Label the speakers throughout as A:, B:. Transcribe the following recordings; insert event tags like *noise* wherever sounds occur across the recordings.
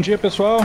A: Bom dia, pessoal.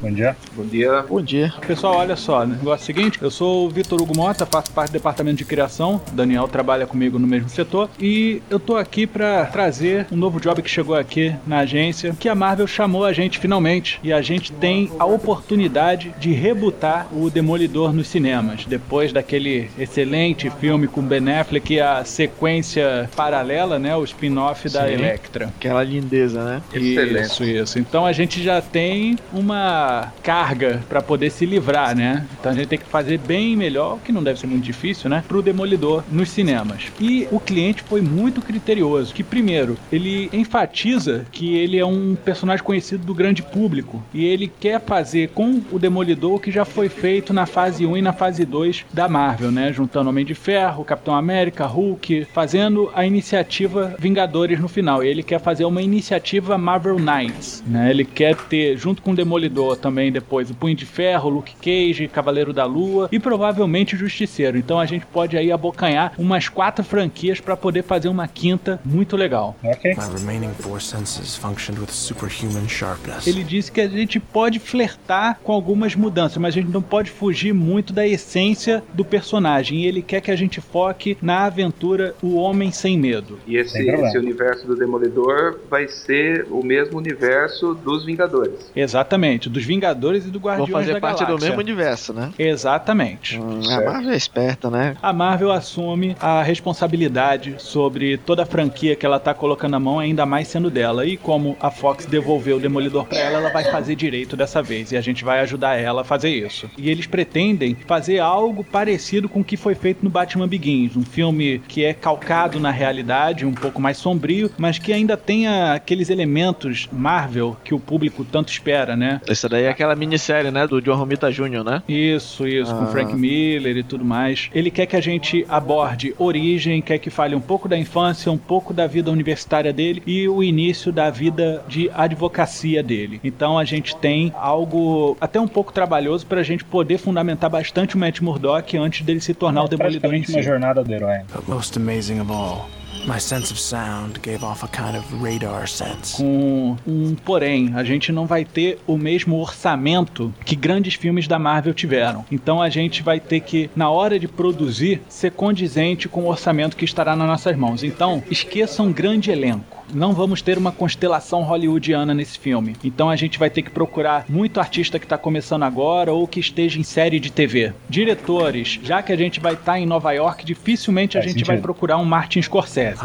B: Bom dia.
C: Bom dia.
D: Bom dia.
A: Pessoal, olha só, né? o negócio é o seguinte, eu sou o Vitor Hugo Mota, faço parte do departamento de criação, o Daniel trabalha comigo no mesmo setor, e eu tô aqui pra trazer um novo job que chegou aqui na agência, que a Marvel chamou a gente finalmente, e a gente tem a oportunidade de rebutar o Demolidor nos cinemas, depois daquele excelente filme com Ben Affleck e a sequência paralela, né, o spin-off da
D: Sim.
A: Electra.
D: Aquela lindeza, né?
C: Excelente.
A: Isso, isso. Então a gente já tem uma carga pra poder se livrar, né? Então a gente tem que fazer bem melhor, que não deve ser muito difícil, né? Pro Demolidor nos cinemas. E o cliente foi muito criterioso, que primeiro, ele enfatiza que ele é um personagem conhecido do grande público e ele quer fazer com o Demolidor o que já foi feito na fase 1 e na fase 2 da Marvel, né? Juntando Homem de Ferro, Capitão América, Hulk, fazendo a iniciativa Vingadores no final. E ele quer fazer uma iniciativa Marvel Knights, né? Ele quer ter, junto com o Demolidor também depois, o Punho de Ferro, Luke Cage, Cavaleiro da Lua e provavelmente o Justiceiro. Então a gente pode aí abocanhar umas quatro franquias para poder fazer uma quinta muito legal.
B: Ok.
E: My remaining four senses functioned with superhuman sharpness.
A: Ele disse que a gente pode flertar com algumas mudanças, mas a gente não pode fugir muito da essência do personagem. E ele quer que a gente foque na aventura O Homem Sem Medo.
C: E esse, esse universo do Demolidor vai ser o mesmo universo dos Vingadores.
A: Exatamente, dos Vingadores e do
D: Vão
A: Guardiões
D: fazer
A: da
D: parte do mesmo universo, né?
A: Exatamente.
D: Hum, a. Marvel é esperta, né?
A: A Marvel assume a responsabilidade sobre toda a franquia que ela tá colocando na mão, ainda mais sendo dela. E como a Fox devolveu o Demolidor pra ela, ela vai fazer direito dessa vez. E a gente vai ajudar ela a fazer isso. E eles pretendem fazer algo parecido com o que foi feito no Batman Begins. Um filme que é calcado na realidade, um pouco mais sombrio, mas que ainda tenha aqueles elementos Marvel que o público tanto espera, né?
D: Essa daí é aquela minissérie, né? Do John Romita Jr., né?
A: Isso, isso, com
D: Ah.
A: Frank Miller e tudo mais. Ele quer que a gente aborde origem, quer que fale um pouco da infância, um pouco da vida universitária dele e o início da vida de advocacia dele. Então a gente tem algo até um pouco trabalhoso pra gente poder fundamentar bastante o Matt Murdock antes dele se tornar o Demolidor em
B: Praticamente uma
A: si.
B: jornada do herói.
E: But most amazing of all, my sense of sound gave off a kind of radar sense.
A: Com um porém, a gente não vai ter o mesmo orçamento que grandes filmes da Marvel tiveram. Então a gente vai ter que, na hora de produzir, ser condizente com o orçamento que estará nas nossas mãos. Então, esqueça um grande elenco. Não vamos ter uma constelação hollywoodiana nesse filme. Então a gente vai ter que procurar muito artista que está começando agora ou que esteja em série de TV. Diretores, já que a gente vai estar em Nova York, dificilmente a
B: Faz
A: gente vai
B: sentido.
A: procurar um Martin Scorsese.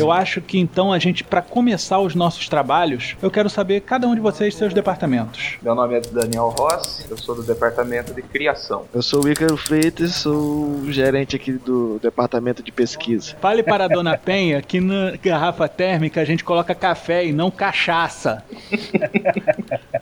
A: Eu acho que então a gente, para começar os nossos trabalhos, eu quero saber cada um de vocês seus departamentos.
C: Meu nome é Daniel Ross, eu sou do departamento de criação.
D: Eu sou o Ícaro Freitas, sou o gerente aqui do departamento de pesquisa.
A: Fale para a dona Penha que na garrafa térmica a gente coloca café e não cachaça.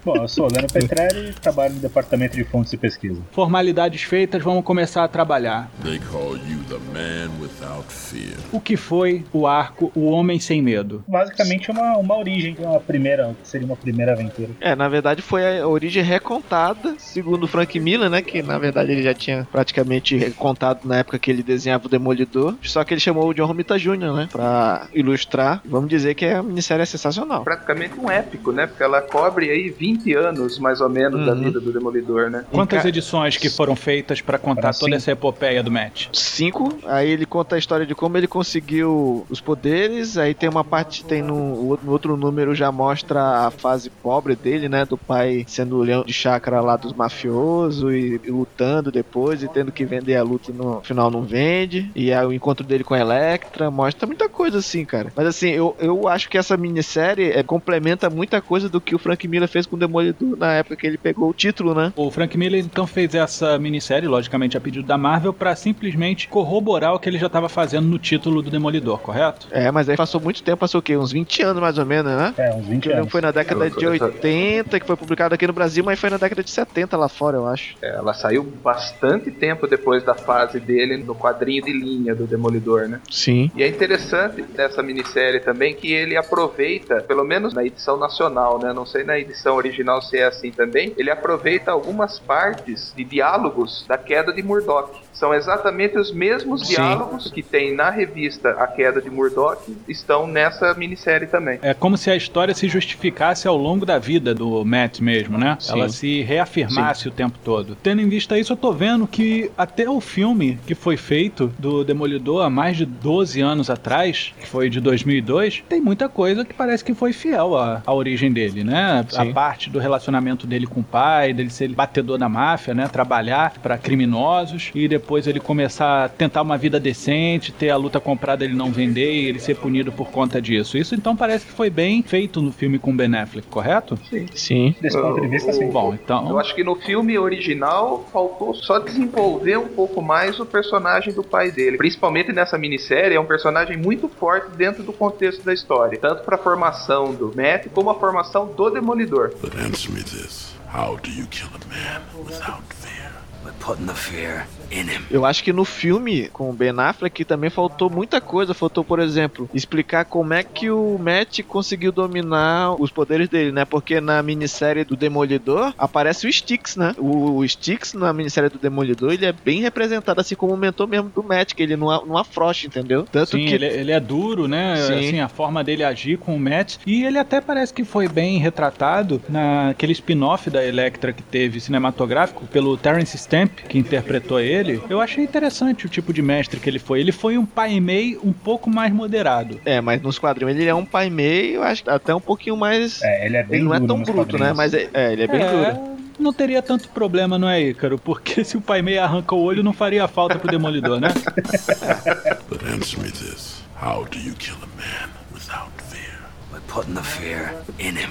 B: Bom, eu sou o Leandro Petrelli e trabalho no departamento de fontes e pesquisa.
A: Formalidades feitas, vamos começar a trabalhar.
F: They call you the man without fear.
A: O que foi o arco O Homem Sem Medo?
B: Basicamente uma, uma origem, uma primeira, que seria uma primeira aventura.
D: É, na verdade foi a origem recontada, segundo o Frank Miller, né? Que na verdade ele já tinha praticamente recontado na época que ele desenhava o Demolidor. Só que ele chamou o John Romita Jr., né? Pra ilustrar. Vamos dizer que a minissérie é sensacional.
C: Praticamente um épico, né? Porque ela cobre aí 20 20 anos, mais ou menos, da
D: Uhum.
C: vida do Demolidor, né?
A: Quantas
D: Enca-
A: edições que foram feitas pra contar
B: Para
A: toda
B: cinco.
A: essa epopeia do Matt?
D: Cinco, aí ele conta a história de como ele conseguiu os poderes, aí tem uma parte, tem no, no outro número já mostra a fase pobre dele, né, do pai sendo o leão de chácara lá dos mafiosos e, e lutando depois e tendo que vender a luta e no final não vende, e aí o encontro dele com a Electra, mostra muita coisa assim, cara. Mas assim, eu, eu acho que essa minissérie é, complementa muita coisa do que o Frank Miller fez com o Demolidor na época que ele pegou o título, né?
A: O Frank Miller então fez essa minissérie, logicamente a pedido da Marvel, pra simplesmente corroborar o que ele já estava fazendo no título do Demolidor, correto?
D: É, mas aí passou muito tempo, passou o quê? Uns 20 anos mais ou menos, né?
B: É, uns 20
D: Que eu lembro
B: anos.
D: foi na década
C: Eu-
D: de
C: eu-
D: 80 que foi publicado aqui no Brasil, mas foi na década de 70 lá fora, eu acho.
C: É, Ela saiu bastante tempo depois da fase dele no quadrinho de linha do Demolidor, né?
D: Sim.
C: E é interessante dessa minissérie também que ele aproveita, pelo menos na edição nacional, né? Não sei na edição original se é assim também. Ele aproveita algumas partes de diálogos da queda de Murdoch. São exatamente os mesmos
D: Sim.
C: diálogos que tem na revista A Queda de Murdoch, estão nessa minissérie também.
A: É como se a história se justificasse ao longo da vida do Matt mesmo, né?
D: Sim.
A: Ela se reafirmasse o tempo todo. Tendo em vista isso, eu tô vendo que até o filme que foi feito do Demolidor há mais de 12 anos atrás, que foi de 2002, tem muita coisa que parece que foi fiel à, à origem dele, né? A
D: Sim.
A: parte do relacionamento dele com o pai, dele ser batedor da máfia, né? Trabalhar pra criminosos e depois ele começar a tentar uma vida decente, ter a luta comprada ele não vender e ele ser punido por conta disso. Isso então parece que foi bem feito no filme com Ben Affleck, correto?
D: Sim.
B: Desse ponto de vista, sim.
A: Bom,
C: Eu
A: então.
C: acho que no filme original faltou só desenvolver um pouco mais o personagem do pai dele. Principalmente nessa minissérie, é um personagem muito forte dentro do contexto da história. Tanto para a formação do Matt, como a formação do Demolidor.
F: But answer me this. How do you kill a man without fear?
E: By putting the fear.
D: Eu acho que no filme com o Ben Affleck também faltou muita coisa. Faltou, por exemplo, explicar como é que o Matt conseguiu dominar os poderes dele, né? Porque na minissérie do Demolidor aparece o Styx, né? O, o Styx na minissérie do Demolidor ele é bem representado assim como o mentor mesmo do Matt, que ele não, não afrouxa, entendeu? Tanto
A: Sim,
D: que
A: ele, ele é duro, né?
D: Sim.
A: Assim, a forma dele agir com o Matt. E ele até parece que foi bem retratado naquele spin-off da Electra que teve cinematográfico pelo Terence Stamp, que interpretou ele. Eu achei interessante o tipo de mestre que ele foi. Ele foi um pai Mei um pouco mais moderado.
D: É, mas nos quadrinhos ele é um pai meio, acho que até um pouquinho mais.
B: É, ele é bem
D: ele não é tão bruto, né? Mas é, é, ele é bem duro.
A: não teria tanto problema, não é, Ícaro? Porque *laughs* se o pai Mei arranca o olho, não faria falta pro Demolidor, né?
F: But answer me this. How do you kill a man without fear?
E: By putting the fear in him.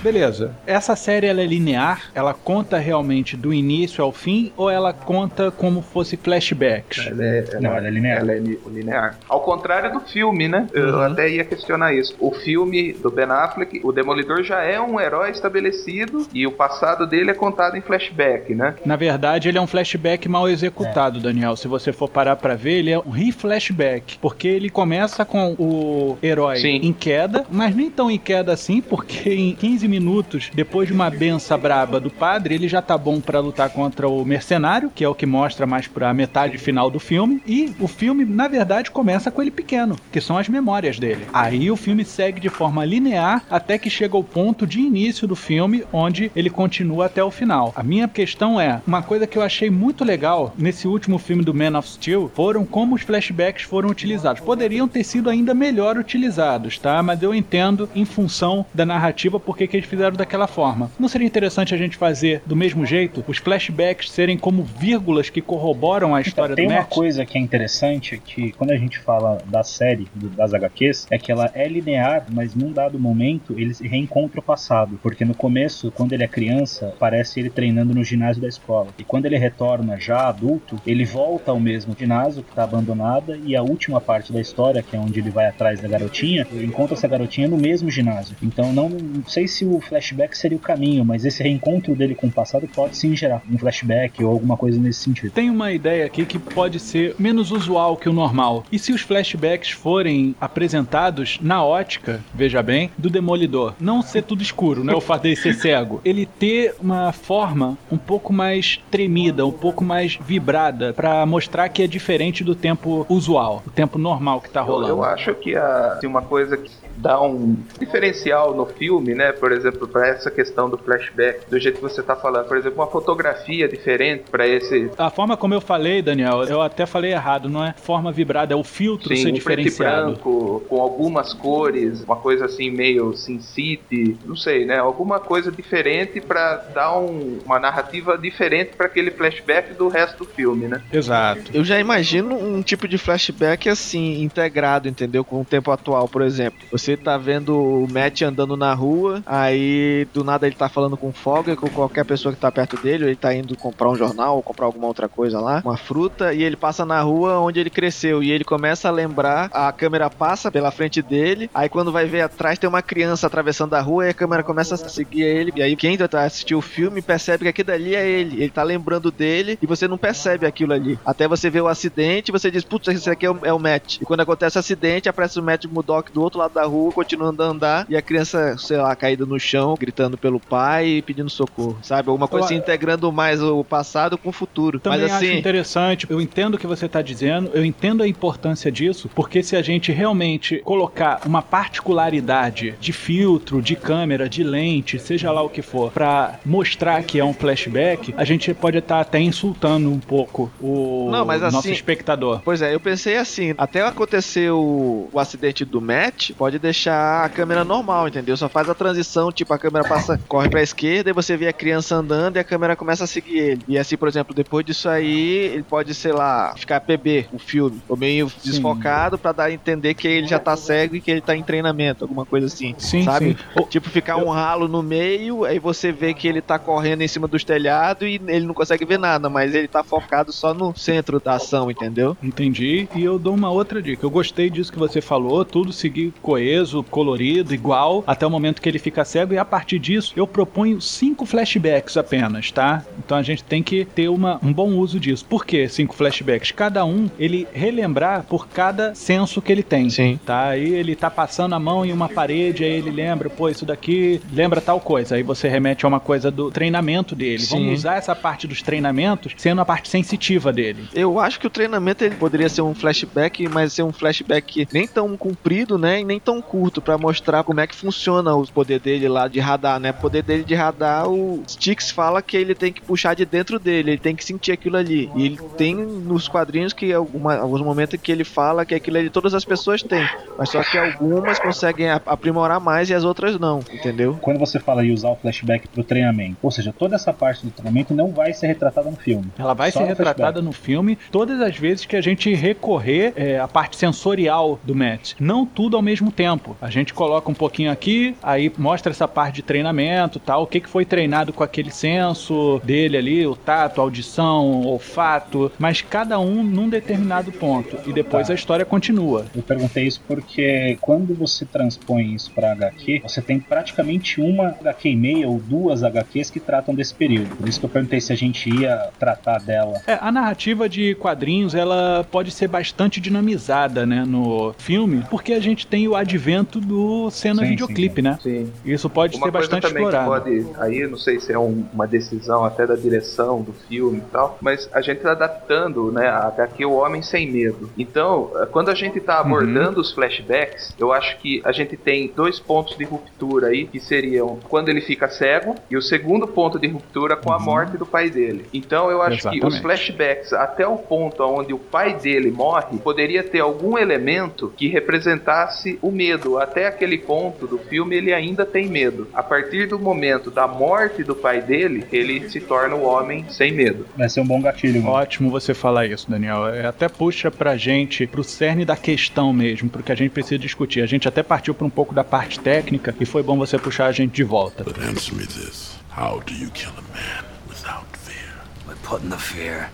A: Beleza. Essa série ela é linear? Ela conta realmente do início ao fim ou ela conta como fosse flashbacks?
C: Ela é, ela-
B: Não, ela é linear.
C: Ela é li- linear. Ao contrário do filme, né? Eu até ia questionar isso. O filme do Ben Affleck, o Demolidor já é um herói estabelecido e o passado dele é contado em flashback, né?
A: Na verdade, ele é um flashback mal executado, Daniel. Se você for parar pra ver, ele é um re-flashback. Porque ele começa com o herói
C: Sim.
A: em queda, mas nem tão em queda assim, porque em 15 minutos, depois de uma benção braba do padre, ele já tá bom pra lutar contra o mercenário, que é o que mostra mais pra metade final do filme. E o filme, na verdade, começa com ele pequeno, que são as memórias dele. Aí o filme segue de forma linear até que chega ao ponto de início do filme, onde ele continua até o final. A minha questão é, uma coisa que eu achei muito legal nesse último filme do Man of Steel foram como os flashbacks foram utilizados. Poderiam ter sido ainda melhor utilizados, tá? Mas eu entendo em função da narrativa porque que eles fizeram daquela forma. Não seria interessante a gente fazer do mesmo jeito, os flashbacks serem como vírgulas que corroboram a história
B: Então, tem
A: do
B: uma
A: Matt?
B: coisa que é interessante, que quando a gente fala da série, do- das HQs, é que ela é linear, mas num dado momento ele se reencontra o passado. Porque no começo, quando ele é criança, parece ele treinando no ginásio da escola. E quando ele retorna já adulto, ele volta ao mesmo ginásio que está abandonada e a última parte da história, que é onde ele vai atrás da garotinha, ele encontra essa garotinha no mesmo ginásio. Então não, não sei se o flashback seria o caminho, mas esse reencontro dele com o passado pode sim gerar um flashback ou alguma coisa nesse sentido.
A: Tem uma ideia aqui que pode ser menos usual que o normal. E se os flashbacks forem apresentados na ótica, veja bem, do Demolidor? Não ser tudo escuro, né? O fato dele ser cego. Ele ter uma forma um pouco mais tremida, um pouco mais vibrada, pra mostrar que é diferente do tempo usual, o tempo normal que tá
C: Eu,
A: rolando.
C: eu acho que a, assim, uma coisa que dá um diferencial no filme, né? Por exemplo, para essa questão do flashback, do jeito que você tá falando, por exemplo, uma fotografia diferente para esse.
A: A forma como eu falei, Daniel, eu até falei errado, não é forma vibrada, é o filtro
C: Sim,
A: ser
C: um preto e
A: diferenciado.
C: branco, com algumas cores, uma coisa assim meio Sin City, não sei, né? Alguma coisa diferente para dar um- uma narrativa diferente para aquele flashback do resto do filme, né?
A: Exato.
D: Eu já imagino um tipo de flashback assim, integrado, entendeu? Com o tempo atual, por exemplo. Você tá vendo o Matt andando na rua, aí do nada ele tá falando com o Fogger, com qualquer pessoa que tá perto dele, ele tá indo comprar um jornal ou comprar alguma outra coisa lá, uma fruta, e ele passa na rua onde ele cresceu, e ele começa a lembrar, a câmera passa pela frente dele, aí quando vai ver atrás tem uma criança atravessando a rua e a câmera começa a seguir ele, e aí quem assistir o filme percebe que aquilo ali é ele, ele tá lembrando dele e você não percebe aquilo ali. Até você vê o acidente, você diz, putz, esse aqui é o, é o Matt. E quando acontece o acidente, aparece o Matt Murdock do outro lado da rua, continuando a andar, e a criança, sei lá, caída no chão, gritando pelo pai e pedindo socorro, sabe? Alguma coisa
A: Eu-
D: assim, integrando mais o passado com o futuro.
A: Também
D: Mas
A: acho
D: assim,
A: interessante, eu entendo o que você está dizendo, eu entendo a importância disso, porque se a gente realmente colocar uma particularidade de filtro, de câmera, de lente, seja lá o que for, para mostrar que é um flashback, a gente pode estar até insultando um pouco o
D: Não, mas
A: nosso
D: assim-
A: espectador.
D: Pois é, eu pensei assim, até acontecer o, o acidente do Matt, pode deixar a câmera normal, entendeu? Só faz a transição, tipo, a câmera passa, corre pra esquerda e você vê a criança andando e a câmera começa a seguir ele. E assim, por exemplo, depois disso aí, ele pode, sei lá, ficar PB, o filme, ou meio desfocado pra dar a entender que ele já tá cego e que ele tá em treinamento, alguma coisa assim.
A: Sim,
D: sabe?
A: sim.
D: Tipo, ficar um ralo no meio, aí você vê que ele tá correndo em cima dos telhados e ele não consegue ver nada, mas ele tá focado só no centro da ação, entendeu?
A: Entendi. E eu dou uma outra dica. Eu gostei disso que você falou, tudo seguir coeso, colorido, igual, até o momento que ele fica cego. E a partir disso, eu proponho cinco flashbacks apenas, tá? Então a gente tem que ter uma, um bom uso disso. Por que cinco flashbacks? Cada um, ele relembrar por cada senso que ele tem.
D: Sim.
A: Tá? Aí ele tá passando a mão em uma parede, aí ele lembra, pô, isso daqui lembra tal coisa. Aí você remete a uma coisa do treinamento dele.
D: Sim.
A: Vamos usar essa parte dos treinamentos sendo a parte sensitiva dele.
D: Eu acho que o treinamento ele poderia ser um flashback, mas ser um flashback nem tão comprido, né, e nem tão curto pra mostrar como é que funciona os poder dele lá de radar, né? O poder dele de radar, o Styx fala que ele tem que puxar de dentro dele, ele tem que sentir aquilo ali. E ele tem nos quadrinhos que alguma, alguns momentos que ele fala que aquilo ali todas as pessoas têm, mas só que algumas conseguem aprimorar mais e as outras não, entendeu?
B: Quando você fala em usar o flashback pro treinamento, ou seja, toda essa parte do treinamento não vai ser retratada no filme.
A: Ela vai
B: Só
A: ser
B: no
A: retratada no filme todas as vezes que a gente recorrer é, à parte sensorial do Matt. Não tudo ao mesmo tempo. A gente coloca um pouquinho aqui, aí mostra essa parte de treinamento tal, o que, que foi treinado com aquele senso dele ali, o tato, a audição, o olfato, mas cada um num determinado ponto. E depois
B: Tá.
A: a história continua.
B: Eu perguntei isso porque quando você transpõe isso pra HQ, você tem praticamente uma HQ e meia ou duas HQs que tratam desse período. Por isso que eu perguntei se a gente ia tratar dela.
A: É, a narrativa de quadrinhos ela pode ser bastante dinamizada, né, no filme, porque a gente tem o advento do cena
B: Sim,
A: videoclipe, né?
C: Sim.
A: Isso pode
C: Uma
A: ser
C: coisa
A: bastante explorado.
C: pode, aí não sei se é um- uma decisão até da direção do filme e tal, mas a gente tá adaptando, né, a HQ O Homem Sem Medo. Então, eh, quando a gente tá abordando os flashbacks, eu acho que a gente tem dois pontos de ruptura aí, que seriam quando ele fica cego, e o segundo ponto de ruptura com a morte do pai dele. Então, eu acho que os
A: Exatamente.
C: flashbacks até o ponto onde o pai dele morre, poderia ter algum elemento que representasse o medo. Até aquele ponto do filme ele ainda tem medo. A partir do momento da morte do pai dele, ele se torna o homem sem medo.
B: Vai ser um bom gatilho. mano.
A: Ótimo você falar isso, Daniel. É, até puxa pra gente, pro cerne da questão mesmo, pro que a gente precisa discutir. A gente até partiu pra um pouco da parte técnica e foi bom você puxar a gente de volta.
F: But answer me this. How do you kill a man without fear?
E: By putting the fear.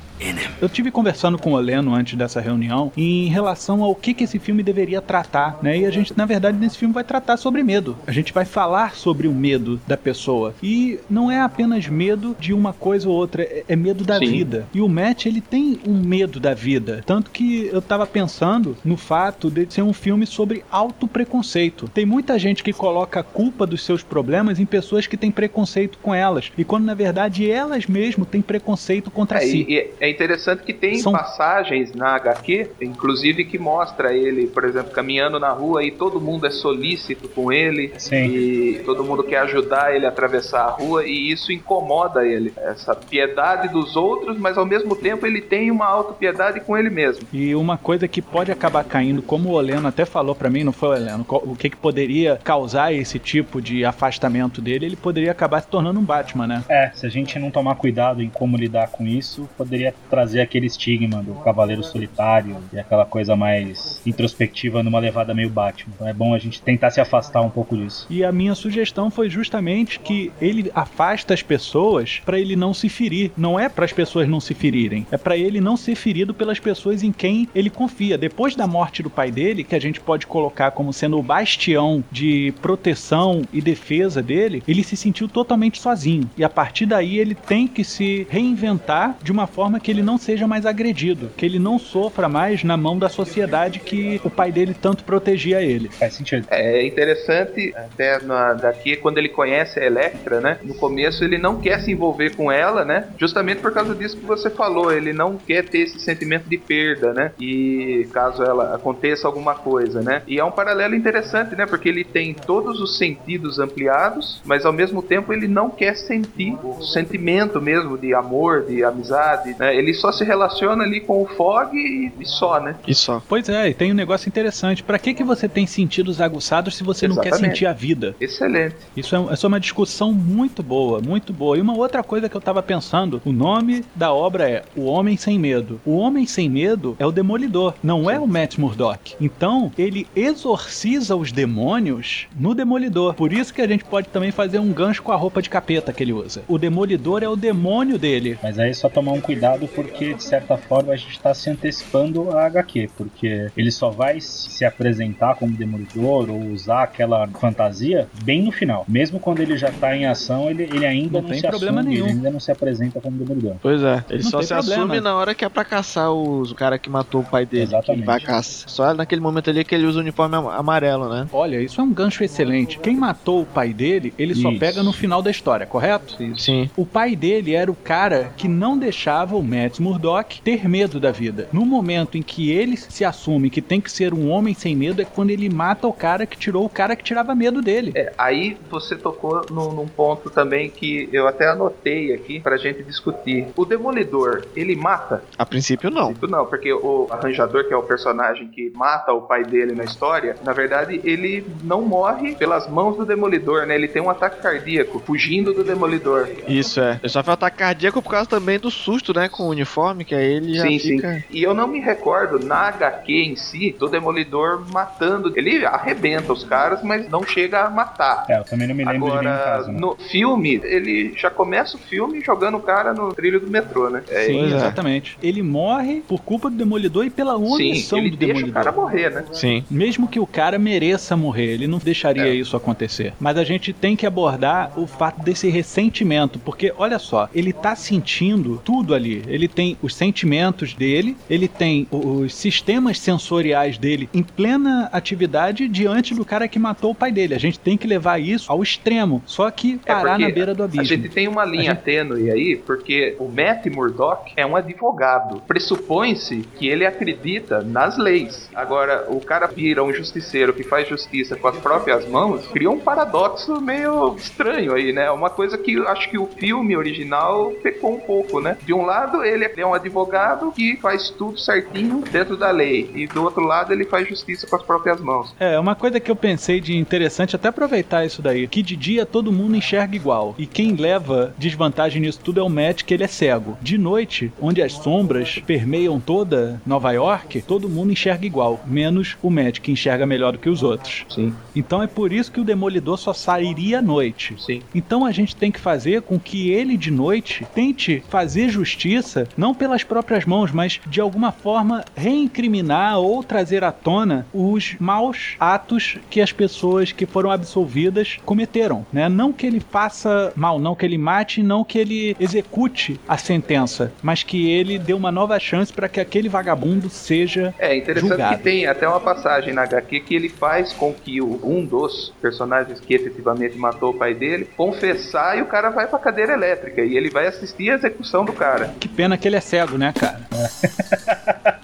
A: Eu tive conversando com o Oleno antes dessa reunião em relação ao que, que esse filme deveria tratar, né? E a gente, na verdade, nesse filme vai tratar sobre medo. A gente vai falar sobre o medo da pessoa. E não é apenas medo de uma coisa ou outra, é, é medo da
C: Sim.
A: vida. E o Matt, ele tem um medo da vida. Tanto que eu tava pensando no fato de ser um filme sobre auto-preconceito. Tem muita gente que coloca a culpa dos seus problemas em pessoas que têm preconceito com elas. E quando, na verdade, elas mesmo têm preconceito contra
C: É,
A: si.
C: e é interessante que tem
A: São-
C: passagens na HQ, inclusive que mostra ele, por exemplo, caminhando na rua e todo mundo é solícito com ele
B: Sim.
C: e todo mundo quer ajudar ele a atravessar a rua e isso incomoda ele. Essa piedade dos outros, mas ao mesmo tempo ele tem uma autopiedade com ele mesmo.
A: E uma coisa que pode acabar caindo, como o Oleno até falou pra mim, não foi o Oleno, o que, que poderia causar esse tipo de afastamento dele, ele poderia acabar se tornando um Batman, né?
B: É, se a gente não tomar cuidado em como lidar com isso, poderia trazer aquele estigma do cavaleiro solitário e aquela coisa mais introspectiva numa levada meio Batman. Então é bom a gente tentar se afastar um pouco disso.
A: E a minha sugestão foi justamente que ele afasta as pessoas pra ele não se ferir. Não é para as pessoas não se ferirem, é pra ele não ser ferido pelas pessoas em quem ele confia. Depois da morte do pai dele, que a gente pode colocar como sendo o bastião de proteção e defesa dele, ele se sentiu totalmente sozinho. E a partir daí ele tem que se reinventar de uma forma que ele não seja mais agredido, que ele não sofra mais na mão da sociedade que o pai dele tanto protegia ele.
B: Faz sentido.
C: É interessante, até na, daqui, quando ele conhece a Electra, né? No começo ele não quer se envolver com ela, né? Justamente por causa disso que você falou. Ele não quer ter esse sentimento de perda, né? E caso ela aconteça alguma coisa, né? E é um paralelo interessante, né? Porque ele tem todos os sentidos ampliados, mas ao mesmo tempo ele não quer sentir o sentimento mesmo de amor, de amizade, né? Ele só se relaciona ali com o Fog e, e só, né?
D: E só.
A: Pois é, e tem um negócio interessante. Pra que que você tem sentidos aguçados se você não quer
C: Exatamente.
A: sentir a vida?
C: Excelente.
A: Isso é, isso é uma discussão muito boa, muito boa. E uma outra coisa que eu tava pensando, o nome da obra é O Homem Sem Medo. O Homem Sem Medo é o Demolidor, não é o Matt Murdock. Então, ele exorciza os demônios no Demolidor. Por isso que a gente pode também fazer um gancho com a roupa de capeta que ele usa. O Demolidor é o demônio dele.
B: Mas aí é só tomar um cuidado porque, de certa forma, a gente está se antecipando a HQ, porque ele só vai se apresentar como demolidor ou usar aquela fantasia bem no final. Mesmo quando ele já tá em ação, ele, ele ainda
A: Não
B: não,
A: tem
B: se
A: problema
B: assume,
A: nenhum.
B: ele ainda não se apresenta como demolidor.
D: Pois é. Ele
A: Não
D: só se
A: problema.
D: assume na hora que é pra caçar os, o cara que matou o pai dele.
B: Exatamente.
D: Vai caçar. Só naquele momento ali que ele usa o uniforme am- amarelo, né?
A: Olha, isso é um gancho excelente. Quem matou o pai dele, ele só
B: Isso.
A: pega no final da história, correto?
D: Sim.
A: O pai dele era o cara que não deixava o Matt Murdock ter medo da vida. No momento em que ele se assume que tem que ser um homem sem medo, é quando ele mata o cara que tirou o cara que tirava medo dele.
C: É, aí você tocou num, num ponto também que eu até anotei aqui pra gente discutir. O Demolidor, ele mata?
D: A princípio, não.
C: Não, porque o arranjador, que é o personagem que mata o pai dele na história, na verdade ele não morre pelas mãos do Demolidor, né? Ele tem um ataque cardíaco, fugindo do Demolidor.
D: Isso é. Ele só foi ataque cardíaco por causa também do susto, né? Com o uniforme, que aí ele já
C: sim,
D: fica.
C: sim. E eu não me recordo na HQ em si do Demolidor matando. Ele arrebenta os caras, mas não chega a matar.
B: É, eu também não me lembro de nenhum
C: Agora,
B: caso. né?
C: no filme, ele já começa o filme jogando o cara no trilho do metrô, né? É,
A: Sim,
D: é.
A: exatamente. Ele morre por culpa do Demolidor e pela
C: sim,
A: omissão
C: ele
A: do
C: deixa o cara morrer, né?
D: Sim.
A: Mesmo que o cara mereça morrer, ele não deixaria
C: É.
A: isso acontecer. Mas a gente tem que abordar o fato desse ressentimento, porque olha só, ele tá sentindo tudo ali. Ele tem os sentimentos dele, ele tem os sistemas sensoriais dele em plena atividade diante do cara que matou o pai dele. A gente tem que levar isso ao extremo, só que
C: É
A: parar
C: porque
A: na beira do abismo.
C: A gente tem uma linha
A: gente-
C: tênue aí, porque o Matt Murdock é um advogado. Pressupõe-se que ele acredita nas leis. Agora, o cara vira um justiceiro que faz justiça com as próprias mãos, cria um paradoxo meio estranho aí, né? Uma coisa que acho que o filme original pecou um pouco, né? De um lado, ele é um advogado que faz tudo certinho dentro da lei, e do outro lado, ele faz justiça com as próprias mãos.
A: É, uma coisa que eu pensei de interessante, até aproveitar isso daí, que de dia todo mundo enxerga igual. E quem leva desvantagem nisso tudo é o Matt, que ele é cego. De noite, onde as sombras permeiam toda Nova York, todo mundo enxerga igual, menos o Matt, que enxerga melhor do que os outros.
C: Sim,
A: Então é por isso que o Demolidor só sairia à noite.
C: sim.
A: Então a gente tem que fazer com que ele de noite tente fazer justiça, não pelas próprias mãos, mas de alguma forma reincriminar ou trazer à tona os maus atos que as pessoas que foram absolvidas cometeram, né? Não que ele faça mal, não que ele mate, não que ele execute a sentença, mas que ele dê uma nova chance para que aquele vagabundo seja
C: É interessante
A: julgado.
C: que tem até uma passagem na HQ que ele faz com que o- um dos personagens que efetivamente matou o pai dele confessar e o cara vai pra cadeira elétrica e ele vai assistir a execução do cara.
A: que pena que ele é cego, né, cara?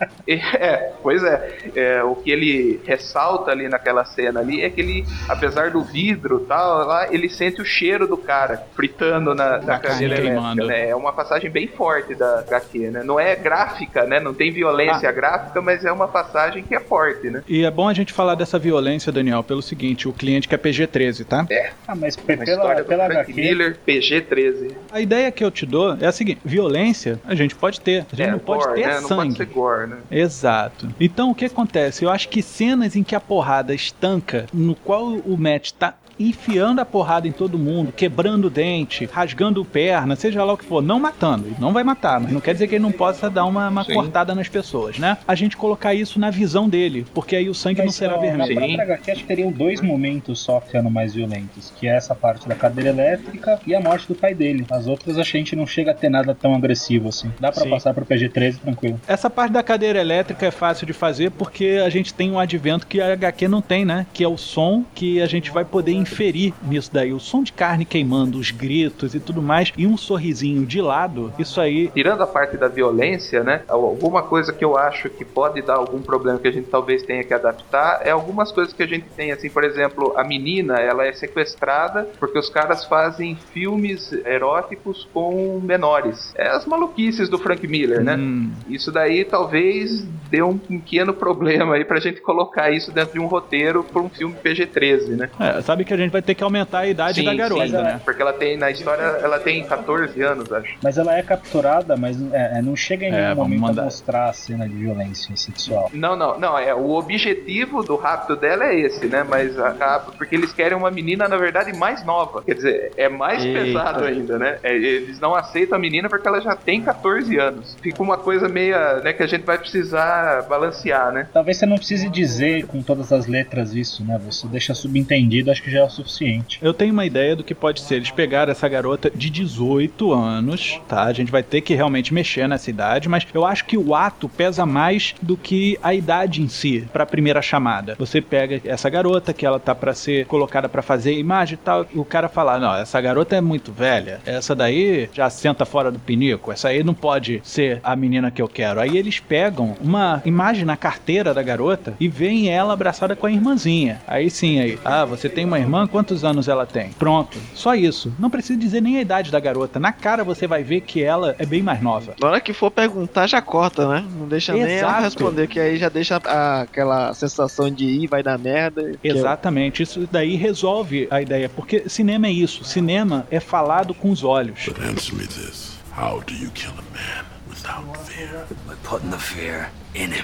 A: *laughs* *laughs*
C: É, pois é. é. O que ele ressalta ali naquela cena ali é que ele, apesar do vidro tal, lá, ele sente o cheiro do cara fritando na, na cadeira elétrica, né? É uma passagem bem forte da HQ, né? Não é gráfica, né? Não tem violência ah. gráfica, mas é uma passagem que é forte, né?
A: E é bom a gente falar dessa violência, Daniel, pelo seguinte, o cliente quer PG-13, tá?
C: É.
B: Ah, mas pela, história pela HQ...
C: Miller, PG-13.
A: A ideia que eu te dou é a seguinte, violência a gente pode ter, a gente é, não pode gore, ter
C: né?
A: sangue.
C: Não pode ser gore, né?
A: Exato. Então o que acontece? Eu acho que cenas em que a porrada estanca, no qual o Matt tá enfiando a porrada em todo mundo, quebrando o dente, rasgando perna, seja lá o que for, não matando. Ele não vai matar, mas não quer dizer que ele não possa dar uma, uma cortada nas pessoas, né? A gente colocar isso na visão dele, porque aí o sangue mas, não será vermelho.
B: Na própria HQ, acho que teriam dois momentos só ficando mais violentos, que é essa parte da cadeira elétrica e a morte do pai dele. As outras, a gente não chega a ter nada tão agressivo assim. Dá para passar pro PG-13 tranquilo.
A: Essa parte da cadeira elétrica é fácil de fazer porque a gente tem um advento que a HQ não tem, né? Que é o som que a gente vai poder inferir nisso daí. O som de carne queimando, os gritos e tudo mais, e um sorrisinho de lado, isso aí.
C: Tirando a parte da violência, né? Alguma coisa que eu acho que pode dar algum problema que a gente talvez tenha que adaptar é algumas coisas que a gente tem, assim, por exemplo, a menina, ela é sequestrada porque os caras fazem filmes eróticos com menores. É as maluquices do Frank Miller, né? Hum. Isso daí talvez dê um pequeno *laughs* problema aí pra gente colocar isso dentro de um roteiro para um filme PG-13, né?
A: É, sabe que a gente vai ter que aumentar a idade sim, da garota, sim, né?
C: Porque ela tem, na história, ela tem 14 anos, acho.
B: Mas ela é capturada, mas é, é não chega em nenhum é, momento mandar. a mostrar a cena de violência sexual.
C: Não, não, não. É, o objetivo do rapto dela é esse, né? Mas acaba, porque eles querem uma menina, na verdade, mais nova. Quer dizer, é mais Eita. pesado ainda, né? É, eles não aceitam a menina porque ela já tem 14 anos. Fica uma coisa meia, né, que a gente vai precisar balancear, né?
B: Talvez você não precise dizer com todas as letras isso, né? Você deixa subentendido, acho que já é suficiente.
A: Eu tenho uma ideia do que pode ser. Eles pegaram essa garota de 18 anos, tá? A gente vai ter que realmente mexer nessa idade, mas eu acho que o ato pesa mais do que a idade em si, para a primeira chamada. Você pega essa garota que ela tá para ser colocada para fazer imagem e tal, e o cara fala: "Não, essa garota é muito velha. Essa daí já senta fora do pinico. Essa aí não pode ser a menina que eu quero". Aí eles pegam uma imagem na carteira da garota e veem ela abraçada com a irmãzinha. Aí sim, aí, ah, você tem uma irmã? Quantos anos ela tem. Pronto. Só isso. Não precisa dizer nem a idade da garota. Na cara você vai ver que ela é bem mais nova.
D: Na hora que for perguntar, já corta, né? Não deixa Exato. nem ela responder, que aí já deixa a, aquela sensação de ir, vai dar merda.
A: Exatamente. Isso daí resolve a ideia. Porque cinema é isso. Cinema é falado com os olhos. But answer me this. How do you kill a man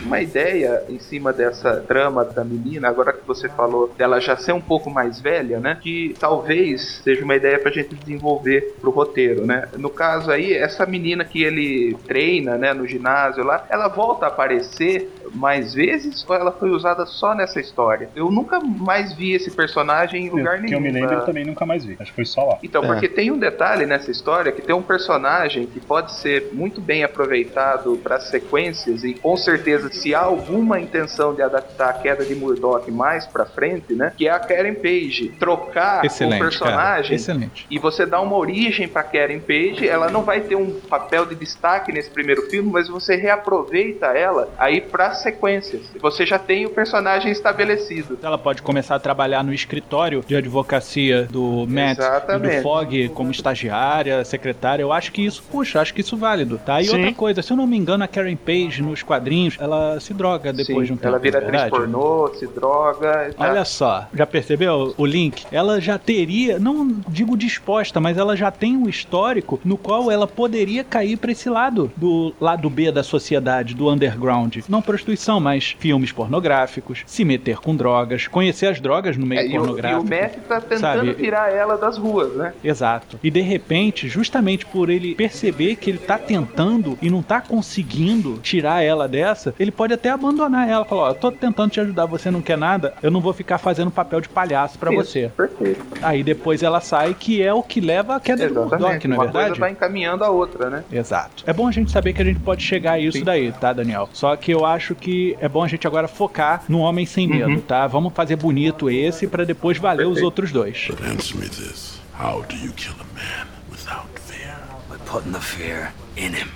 C: uma ideia em cima dessa trama da menina, agora que você falou dela já ser um pouco mais velha, né? Que talvez seja uma ideia pra gente desenvolver pro roteiro, né? No caso aí, essa menina que ele treina, né, no ginásio lá, ela volta a aparecer mais vezes ou ela foi usada só nessa história? Eu nunca mais vi esse personagem em lugar nenhum.
B: Que eu me lembro, eu também nunca mais vi. Acho que foi só lá.
C: Então, é. porque tem um detalhe nessa história que tem um personagem que pode ser muito bem aproveitado para sequências e com certeza se há alguma intenção de adaptar a queda de Murdoch mais pra frente, né? Que é a Karen Page. Trocar
A: Excelente,
C: o personagem
A: Excelente.
C: e você dar uma origem pra Karen Page. Ela não vai ter um papel de destaque nesse primeiro filme, mas você reaproveita ela aí pra sequências. Você já tem o personagem estabelecido.
A: Ela pode começar a trabalhar no escritório de advocacia do Matt Exatamente. e do Fog como estagiária, secretária. Eu acho que isso, puxa, acho que isso é válido, tá? E Sim. outra coisa, se eu não me engano, a Karen Page nos quadrinhos ela se droga depois Sim, de um tempo.
C: Ela vira
A: é atriz
C: pornô, se droga.
A: Tá. Olha só, já percebeu o link? Ela já teria, não digo disposta, mas ela já tem um histórico no qual ela poderia cair para esse lado, do lado B da sociedade, do underground. Não prostituição, mas filmes pornográficos, se meter com drogas, conhecer as drogas no meio é, pornográfico.
C: E o, e o tá tentando sabe? tirar ela das ruas, né?
A: Exato. E de repente, justamente por ele perceber que ele tá tentando e não tá conseguindo tirar ela dessa, ele pode até abandonar ela. Falar, ó, eu tô tentando te ajudar, você não quer nada, eu não vou ficar fazendo papel de palhaço para você.
C: Perfeito.
A: Aí depois ela sai, que é o que leva a queda Exatamente. do Murdoch, não é
C: Uma
A: verdade?
C: coisa vai encaminhando a outra, né?
A: Exato. É bom a gente saber que a gente pode chegar a isso Sim. daí, tá, Daniel? Só que eu acho que é bom a gente agora focar no Homem Sem Medo, uhum. tá? Vamos fazer bonito esse para depois valer Perfeito. os outros dois. But answer me this. How do you kill a man without fear? By putting the fear.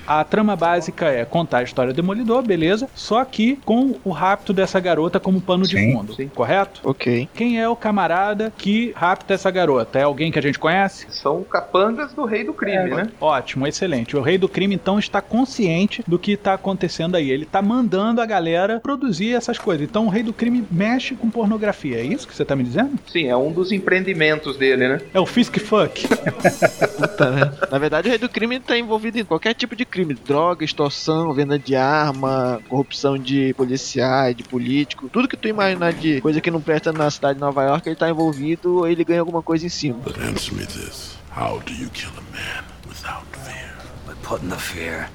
A: A trama básica é contar a história do Demolidor, beleza? Só que com o rapto dessa garota como pano de
B: Sim,
A: fundo, correto?
D: Ok.
A: Quem é o camarada que rapta essa garota? É alguém que a gente conhece?
C: São capangas do rei do crime, né?
A: Ótimo, excelente. O rei do crime então está consciente do que está acontecendo aí. Ele está mandando a galera produzir essas coisas. Então o rei do crime mexe com pornografia. É isso que você está me dizendo?
C: Sim, é um dos empreendimentos dele, né?
A: É o Fisk Fuck. *laughs*
D: Puta, né? Na verdade, o rei do crime tá envolvido em qualquer tipo de crime: droga, extorsão, venda de arma, corrupção de policiais, de político. Tudo que tu imaginar de coisa que não presta na cidade de Nova York, ele tá envolvido ou ele ganha alguma coisa em cima.
F: But answer me this. How do you kill a man without fear?
E: By putting the fear.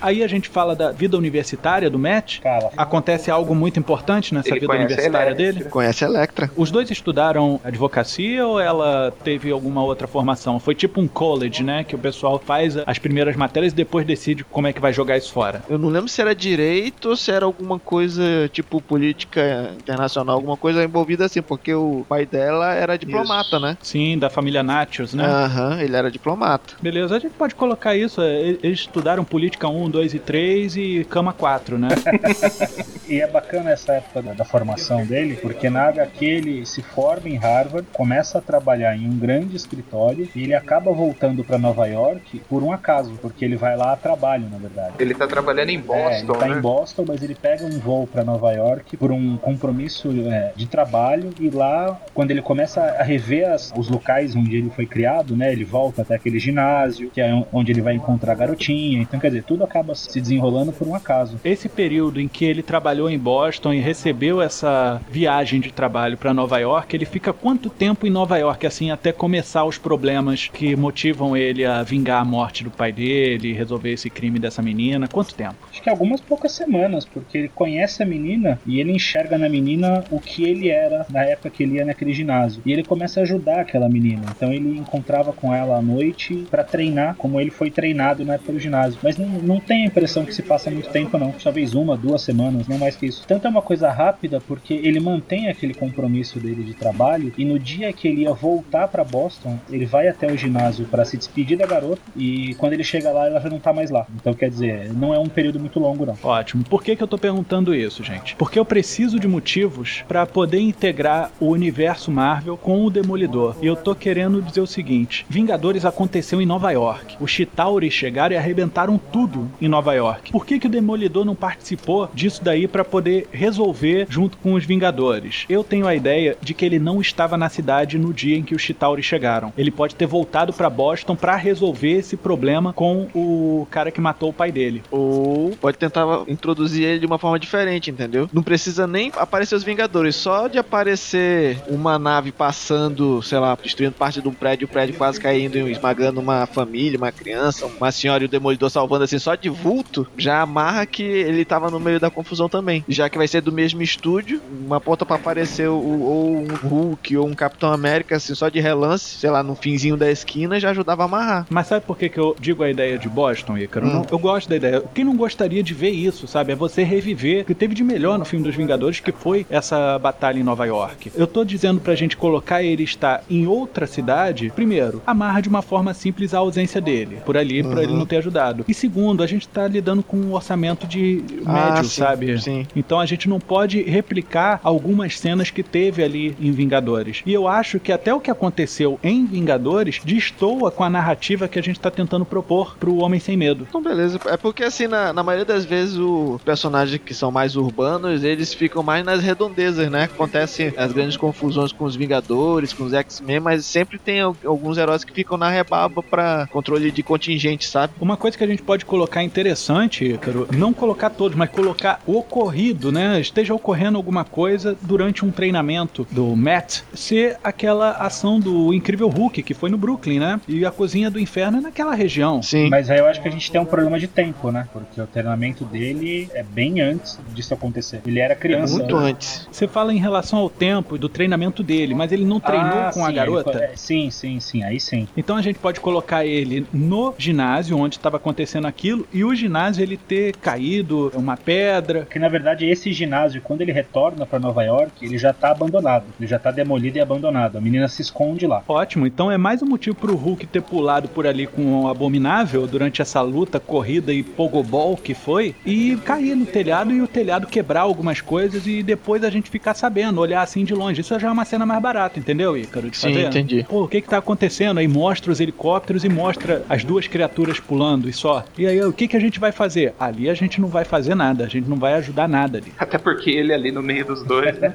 A: Aí a gente fala da vida universitária do Matt.
B: Cara,
A: Acontece algo muito importante nessa vida universitária dele?
D: Conhece a Electra?
A: Os dois estudaram advocacia ou ela teve alguma outra formação? Foi tipo um college, né? Que o pessoal faz as primeiras matérias e depois decide como é que vai jogar isso fora.
D: Eu não lembro se era direito ou se era alguma coisa tipo política internacional, alguma coisa envolvida assim, porque o pai dela era diplomata, né?
A: Sim, da família Natchez, né?
D: Aham, ele era diplomata.
A: Beleza, a gente pode colocar isso. Eles estudaram política 1, 2 e 3 e cama 4, né? *laughs*
B: E é bacana essa época da, da formação dele, porque na HQ ele se forma em Harvard, começa a trabalhar em um grande escritório e ele acaba voltando para Nova York por um acaso, porque ele vai lá a trabalho, na verdade.
C: Ele tá trabalhando em
B: É,
C: Boston,
B: ele tá
C: né?
B: em Boston, mas ele pega um voo para Nova York por um compromisso é, de trabalho e lá, quando ele começa a rever as- os locais onde ele foi criado, né, ele volta até aquele ginásio, que é onde ele vai encontrar a garotinha. Então, quer dizer, tudo acaba se desenrolando por um acaso.
A: Esse período em que ele trabalhou em Boston e recebeu essa viagem de trabalho para Nova York, ele fica quanto tempo em Nova York, assim, até começar os problemas que motivam ele a vingar a morte do pai dele, resolver esse crime dessa menina? Quanto tempo?
B: Acho que algumas poucas semanas, porque ele conhece a menina e ele enxerga na menina o que ele era na época que ele ia naquele ginásio. E ele começa a ajudar aquela menina. Então ele encontrava com ela à noite para treinar, como ele foi treinado na época do ginásio. Mas não, tem a impressão que se passa muito tempo, não. Talvez uma, duas semanas, não mais que isso. Tanto é uma coisa rápida, porque ele mantém aquele compromisso dele de trabalho. E no dia que ele ia voltar para Boston, ele vai até o ginásio para se despedir da garota. E quando ele chega lá, ela já não tá mais lá. Então quer dizer, não é um período muito longo, não.
A: Ótimo. Por que, que eu tô perguntando isso, gente? Porque eu preciso de motivos para poder integrar o universo Marvel com o Demolidor. E eu tô querendo dizer o seguinte: Vingadores aconteceu em Nova York. Os Chitauri chegaram e arrebentaram tudo em Nova York. Por que, que o Demolidor não participou disso daí para poder resolver junto com os Vingadores? Eu tenho a ideia de que ele não estava na cidade no dia em que os Chitauri chegaram. Ele pode ter voltado para Boston para resolver esse problema com o cara que matou o pai dele.
D: Ou pode tentar introduzir ele de uma forma diferente, entendeu? Não precisa nem aparecer os Vingadores, só de aparecer uma nave passando, sei lá, destruindo parte de um prédio, o prédio quase caindo e esmagando uma família, uma criança, uma senhora e o Demolidor salvando assim, só de vulto, já amarra que ele tava no meio da confusão também. Já que vai ser do mesmo estúdio, uma ponta pra aparecer o, ou um Hulk ou um Capitão América, assim, só de relance, sei lá, no finzinho da esquina, já ajudava a amarrar.
A: Mas sabe por que, que eu digo a ideia de Boston, Ícaro?
D: Hum.
A: Não- eu gosto da ideia. Quem não gostaria de ver isso, sabe? É você reviver o que teve de melhor no filme dos Vingadores, que foi essa batalha em Nova York. Eu tô dizendo pra gente colocar ele estar em outra cidade. Primeiro, amarra de uma forma simples a ausência dele, por ali, pra ele não ter ajudado. E segundo, a gente tá lidando com um orçamento de
D: Ah,
A: médio,
D: sim,
A: sabe?
D: sim.
A: Então a gente não pode replicar algumas cenas que teve ali em Vingadores. E eu acho que até o que aconteceu em Vingadores destoa com a narrativa que a gente tá tentando propor pro Homem Sem Medo.
D: Então, beleza. É porque, assim, na, na maioria das vezes, os personagens que são mais urbanos, eles ficam mais nas redondezas, né? Acontecem as grandes confusões com os Vingadores, com os X-Men, mas sempre tem al- alguns heróis que ficam na rebaba pra controle de contingente, sabe?
A: Uma coisa que a gente pode colocar interessante, Ícaro, não colocar todos, mas colocar o ocorrido, né? Esteja ocorrendo alguma coisa durante um treinamento do Matt, ser aquela ação do Incrível Hulk, que foi no Brooklyn, né? E a cozinha do inferno é naquela região.
D: Sim.
B: Mas aí eu acho que a gente tem um problema de tempo, né? Porque o treinamento dele é bem antes disso acontecer. Ele era criança.
D: muito
B: né?
D: antes.
A: Você fala em relação ao tempo e do treinamento dele, mas ele não treinou
B: Ah,
A: com a
B: sim,
A: garota?
B: ele co- é, sim, sim, sim. Aí sim.
A: Então a gente pode colocar ele no ginásio onde estava acontecendo aquilo e o ginásio ele ter caído, uma pedra.
B: Que na verdade esse ginásio, quando ele retorna pra Nova York, ele já tá abandonado. Ele já tá demolido e abandonado. A menina se esconde lá.
A: Ótimo, então é mais um motivo pro Hulk ter pulado por ali com o Abominável durante essa luta, corrida e pogobol que foi, e cair no telhado e o telhado quebrar algumas coisas e depois a gente ficar sabendo, olhar assim de longe. Isso já é uma cena mais barata, entendeu, Ícaro? De
D: Sim,
A: fazer?
D: entendi.
A: Pô, o que que tá acontecendo? Aí mostra os helicópteros e mostra as duas criaturas pulando e só. E aí, o que que a gente vai fazer? Ali a gente não vai fazer nada, a gente não vai ajudar nada ali.
C: Até porque ele ali no meio dos dois, né?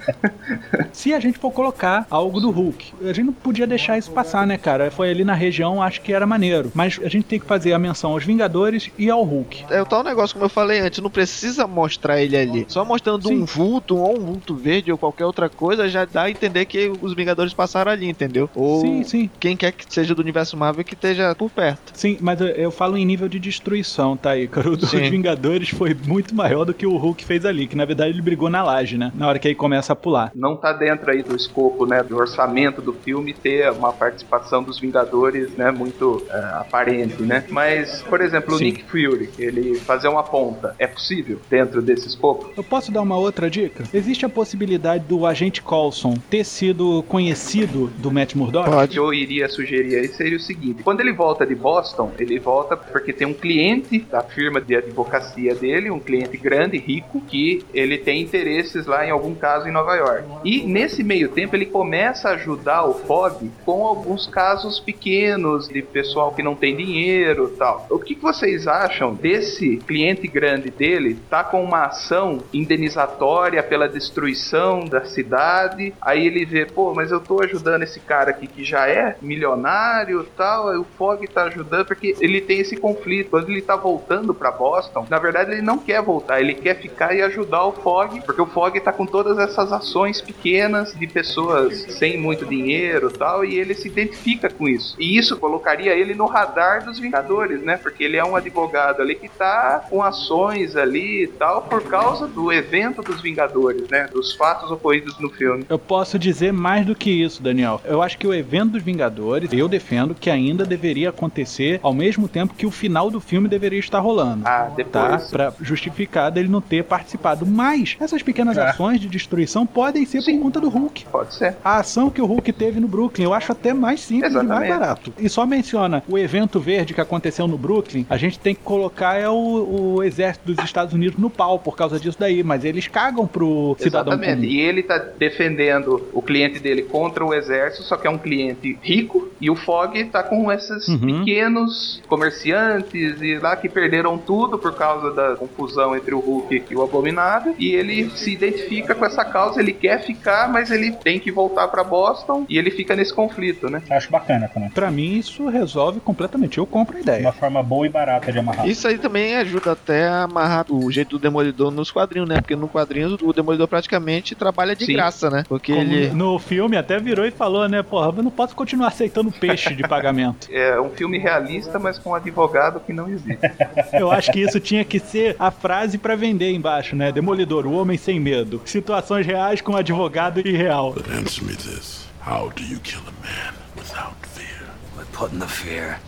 C: *laughs*
A: Se a gente for colocar algo do Hulk, a gente não podia deixar isso passar, né, cara? Foi ali na região, acho que era maneiro. Mas a gente tem que fazer a menção aos Vingadores e ao Hulk.
D: É o tal negócio, como eu falei antes, não precisa mostrar ele ali. Só mostrando
A: Sim.
D: um vulto ou um vulto verde ou qualquer outra coisa já dá a entender que os Vingadores passaram ali, entendeu? Ou
A: Sim, sim.
D: quem quer que seja do universo Marvel que esteja por perto.
A: Sim, mas eu, eu falo em nível de destruição, tá aí, cara? O dos
D: Sim.
A: Vingadores foi muito maior do que o Hulk fez ali, que na verdade ele brigou na laje, né? Na hora que ele começa a pular.
C: Não tá dentro aí do escopo, né, do orçamento do filme ter uma participação dos Vingadores, né, muito é, aparente, né? Mas, por exemplo, o
A: Sim.
C: Nick Fury, ele fazer uma ponta, é possível dentro desse escopo?
A: Eu posso dar uma outra dica? Existe a possibilidade do agente Coulson ter sido conhecido do Matt Murdock?
C: O que eu iria sugerir aí seria o seguinte: quando ele volta de Boston, ele volta porque tem um cliente da firma de advocacia dele, um cliente grande, rico, que ele tem interesses lá em algum caso em Nova York. E nesse meio tempo ele começa a ajudar o Fog com alguns casos pequenos de pessoal que não tem dinheiro, tal. O que vocês acham desse cliente grande dele tá com uma ação indenizatória pela destruição da cidade? Aí ele vê, pô, mas eu tô ajudando esse cara aqui que já é milionário tal, o Fog tá ajudando, porque ele tem esse conflito. Quando ele tá voltando pra Boston, na verdade ele não quer voltar, ele quer ficar e ajudar o Fog, porque o Fog tá com todas essas ações pequenas de pessoas sem muito dinheiro tal, e ele se identifica com isso. E isso colocaria ele no radar dos Vingadores, né? Porque ele é um advogado ali que tá com ações ali e tal, por causa do evento dos Vingadores, né? Dos fatos ocorridos no filme.
A: Eu posso dizer mais do que isso, Daniel. Eu acho que o evento dos Vingadores, eu defendo que ainda deveria acontecer ao mesmo tempo que o final do filme deveria estar rolando.
C: Ah,
A: Tá?
C: depois.
A: Pra justificar dele não ter participado. Mas essas pequenas
B: É.
A: ações de destruição podem ser por conta do Hulk.
C: Pode ser.
A: A ação que o Hulk teve no Brooklyn, eu acho até mais simples e mais
C: Exatamente.
A: barato. E só menciona o evento verde que aconteceu no Brooklyn, a gente tem que colocar é o, o exército dos Estados Unidos no pau por causa disso daí, mas eles cagam pro cidadão
C: Exatamente.
A: comum.
C: E ele tá defendendo o cliente dele contra o exército, só que é um cliente rico, e o Fog tá com esses
A: Uhum.
C: pequenos comerciantes e lá que perderam tudo por causa da confusão entre o Hulk e o Abominável, e ele se identifica com essa causa, ele quer ficar, mas ele tem que voltar pra Boston, e ele fica nesse conflito, né?
B: Acho bacana também.
A: Pra mim, isso resolve completamente. Eu compro a ideia.
B: Uma forma boa e barata de amarrar.
D: Isso aí também ajuda até a amarrar o jeito do Demolidor nos quadrinhos, né? Porque no quadrinho o Demolidor praticamente trabalha de
C: Sim.
D: graça, né? Porque
A: Como
D: ele.
A: no filme até virou e falou, né? Porra, eu não posso continuar aceitando peixe de pagamento. *laughs*
C: É um filme realista, mas com um advogado que não existe. *laughs*
A: Eu acho que isso tinha que ser a frase pra vender embaixo, né? Demolidor, o homem sem medo. Situações reais com advogado irreal.
F: But answer me this. How do you kill a man without fear?
E: We're putting the fear.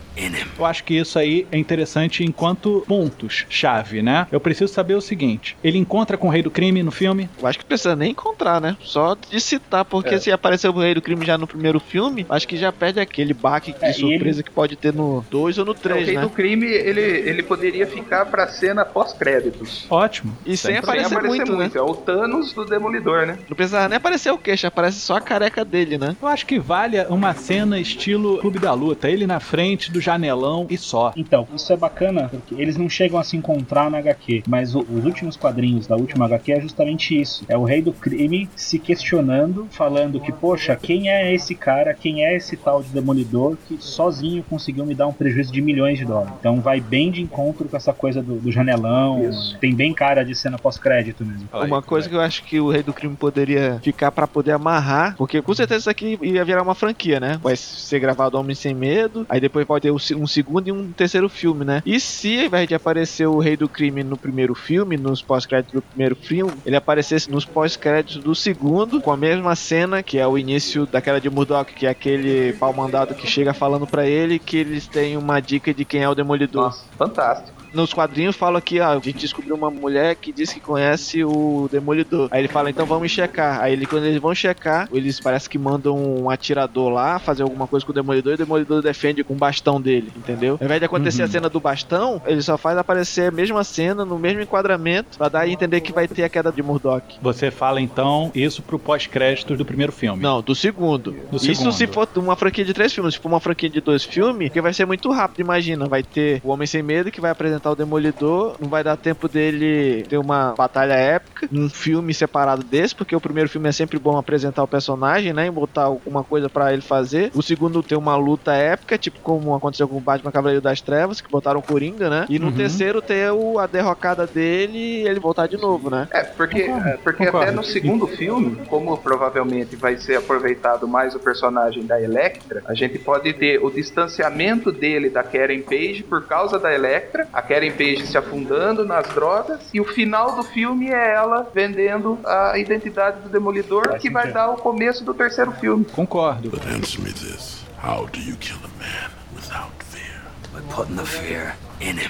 A: Eu acho que isso aí é interessante enquanto pontos-chave, né? Eu preciso saber o seguinte: ele encontra com o rei do crime no filme?
D: Eu acho que precisa nem encontrar, né? Só de citar, porque
C: É.
D: se aparecer o Rei do Crime já no primeiro filme, acho que já perde aquele baque de
B: É,
D: surpresa que pode ter no 2 ou no
C: É, o
D: 3,
C: rei
D: né?
C: do crime, ele, ele poderia ficar pra cena pós-créditos.
A: Ótimo.
D: E sem
C: Sem
D: aparecer, muito, né?
C: É o Thanos do Demolidor, né?
D: Não precisava nem aparecer o queixo, aparece só a careca dele, né?
A: Eu acho que vale uma cena estilo Clube da Luta. Ele na frente do janelão e só.
B: Então, isso é bacana, porque eles não chegam a se encontrar na HQ, mas o- os últimos quadrinhos da última HQ é justamente isso. É o rei do crime se questionando, falando que, poxa, quem é esse cara, quem é esse tal de demolidor que sozinho conseguiu me dar um prejuízo de milhões de dólares. Então vai bem de encontro com essa coisa do, do janelão,
C: Isso.
B: tem bem cara de cena pós-crédito mesmo.
D: Uma coisa que eu acho que o Rei do Crime poderia ficar pra poder amarrar, porque com certeza isso aqui ia virar uma franquia, né? Vai ser gravado Homem Sem Medo, aí depois pode ter um segundo e um terceiro filme, né? E se, ao invés de aparecer o Rei do Crime no primeiro filme, nos pós-créditos do primeiro filme, ele aparecesse nos pós-créditos do segundo, com a mesma cena, que é o início daquela de Murdoch, que é aquele pau mandado que chega falando pra ele que eles têm uma dica de quem é o Demolidor.
C: Nossa, fantástico.
D: Nos quadrinhos fala que ah, a gente descobriu uma mulher que diz que conhece o Demolidor. Aí ele fala, então vamos checar. Aí ele, quando eles vão checar, eles parece que mandam um atirador lá fazer alguma coisa com o Demolidor e o Demolidor defende com o bastão dele, entendeu? Ao invés de acontecer a cena do bastão, ele só faz aparecer a mesma cena, no mesmo enquadramento, pra dar a entender que vai ter a queda de Murdoch.
A: Você fala então isso pro pós-créditos do primeiro filme.
D: Não, do segundo.
A: Do
D: Isso
A: segundo.
D: se for uma franquia de três filmes. Se for uma franquia de dois filmes, que vai ser muito rápido, imagina. Vai ter o Homem Sem Medo, que vai apresentar o Demolidor. Não vai dar tempo dele ter uma batalha épica. Um filme separado desse, porque o primeiro filme é sempre bom apresentar o personagem, né? E botar alguma coisa pra ele fazer. O segundo ter uma luta épica, tipo como aconteceu com o Batman Cavaleiro das Trevas, que botaram o Coringa, né? E no
A: Uhum.
D: terceiro ter o, a derrocada dele e ele voltar de novo, né?
C: É, porque, é, porque
A: concordo.
C: até no segundo filme, como provavelmente vai ser aproveitado mais o personagem da Electra, a gente pode ter o distanciamento dele da Karen Page por causa da Electra, a Karen Page se afundando nas drogas, e o final do filme é ela vendendo a identidade do Demolidor,
B: Faz
C: que vai
B: sentido.
C: dar o começo do terceiro filme.
A: Concordo.
F: But answer me this. How do you kill a man without fear?
E: By putting the fear.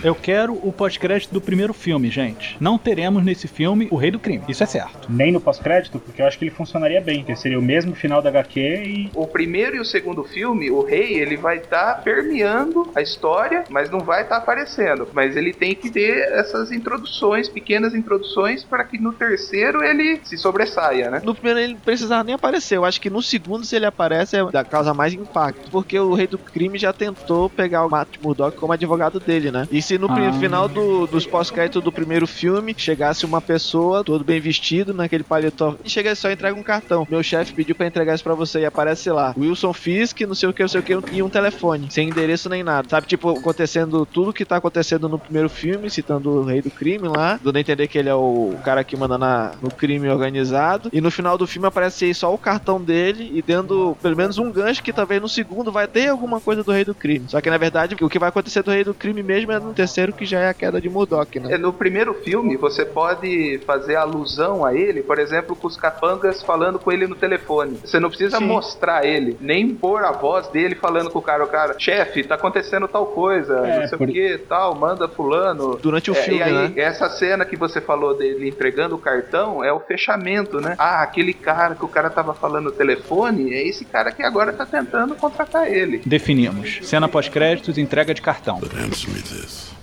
A: Eu quero o pós-crédito do primeiro filme, gente. Não teremos nesse filme o Rei do Crime. Isso é certo.
B: Nem no pós-crédito, porque eu acho que ele funcionaria bem, porque seria o mesmo final da HQ e
C: O primeiro e o segundo filme, o rei, ele vai estar permeando a história, mas não vai estar aparecendo. Mas ele tem que ter essas introduções, pequenas introduções, para que no terceiro ele se sobressaia, né?
D: No primeiro ele não precisava nem aparecer. Eu acho que no segundo, se ele aparece, é da causa mais impacto. Porque o Rei do Crime já tentou pegar o Matt Murdock como advogado dele, né? E se no
A: Ah.
D: final do- dos pós-créditos do primeiro filme chegasse uma pessoa, todo bem vestido, naquele paletó, e chega só e entrega um cartão. Meu chefe pediu pra entregar isso pra você e aparece lá. Wilson Fisk, não sei o que, não sei o que, e um telefone, sem endereço nem nada. Sabe, tipo, acontecendo tudo que tá acontecendo no primeiro filme, citando o Rei do Crime lá, dando a entender que ele é o cara que manda na, no crime organizado. E no final do filme aparece aí só o cartão dele e dando pelo menos um gancho que talvez no segundo vai ter alguma coisa do Rei do Crime. Só que na verdade o que vai acontecer do Rei do Crime mesmo é no terceiro, que já é a queda de Murdoch, né?
C: É, No primeiro filme, você pode fazer alusão a ele, por exemplo, com os capangas falando com ele no telefone. Você não precisa
D: Sim.
C: mostrar ele, nem pôr a voz dele falando com o cara, o cara, chefe, tá acontecendo tal coisa,
B: É,
C: não sei
B: por-
C: o que, tal, manda fulano.
D: Durante o
C: É,
D: filme,
C: e aí,
D: né?
C: essa cena que você falou dele entregando o cartão é o fechamento, né? Ah, aquele cara que o cara tava falando no telefone, é esse cara que agora tá tentando contratar ele.
A: Definimos. Cena pós-créditos, entrega de cartão.
F: But answer me this.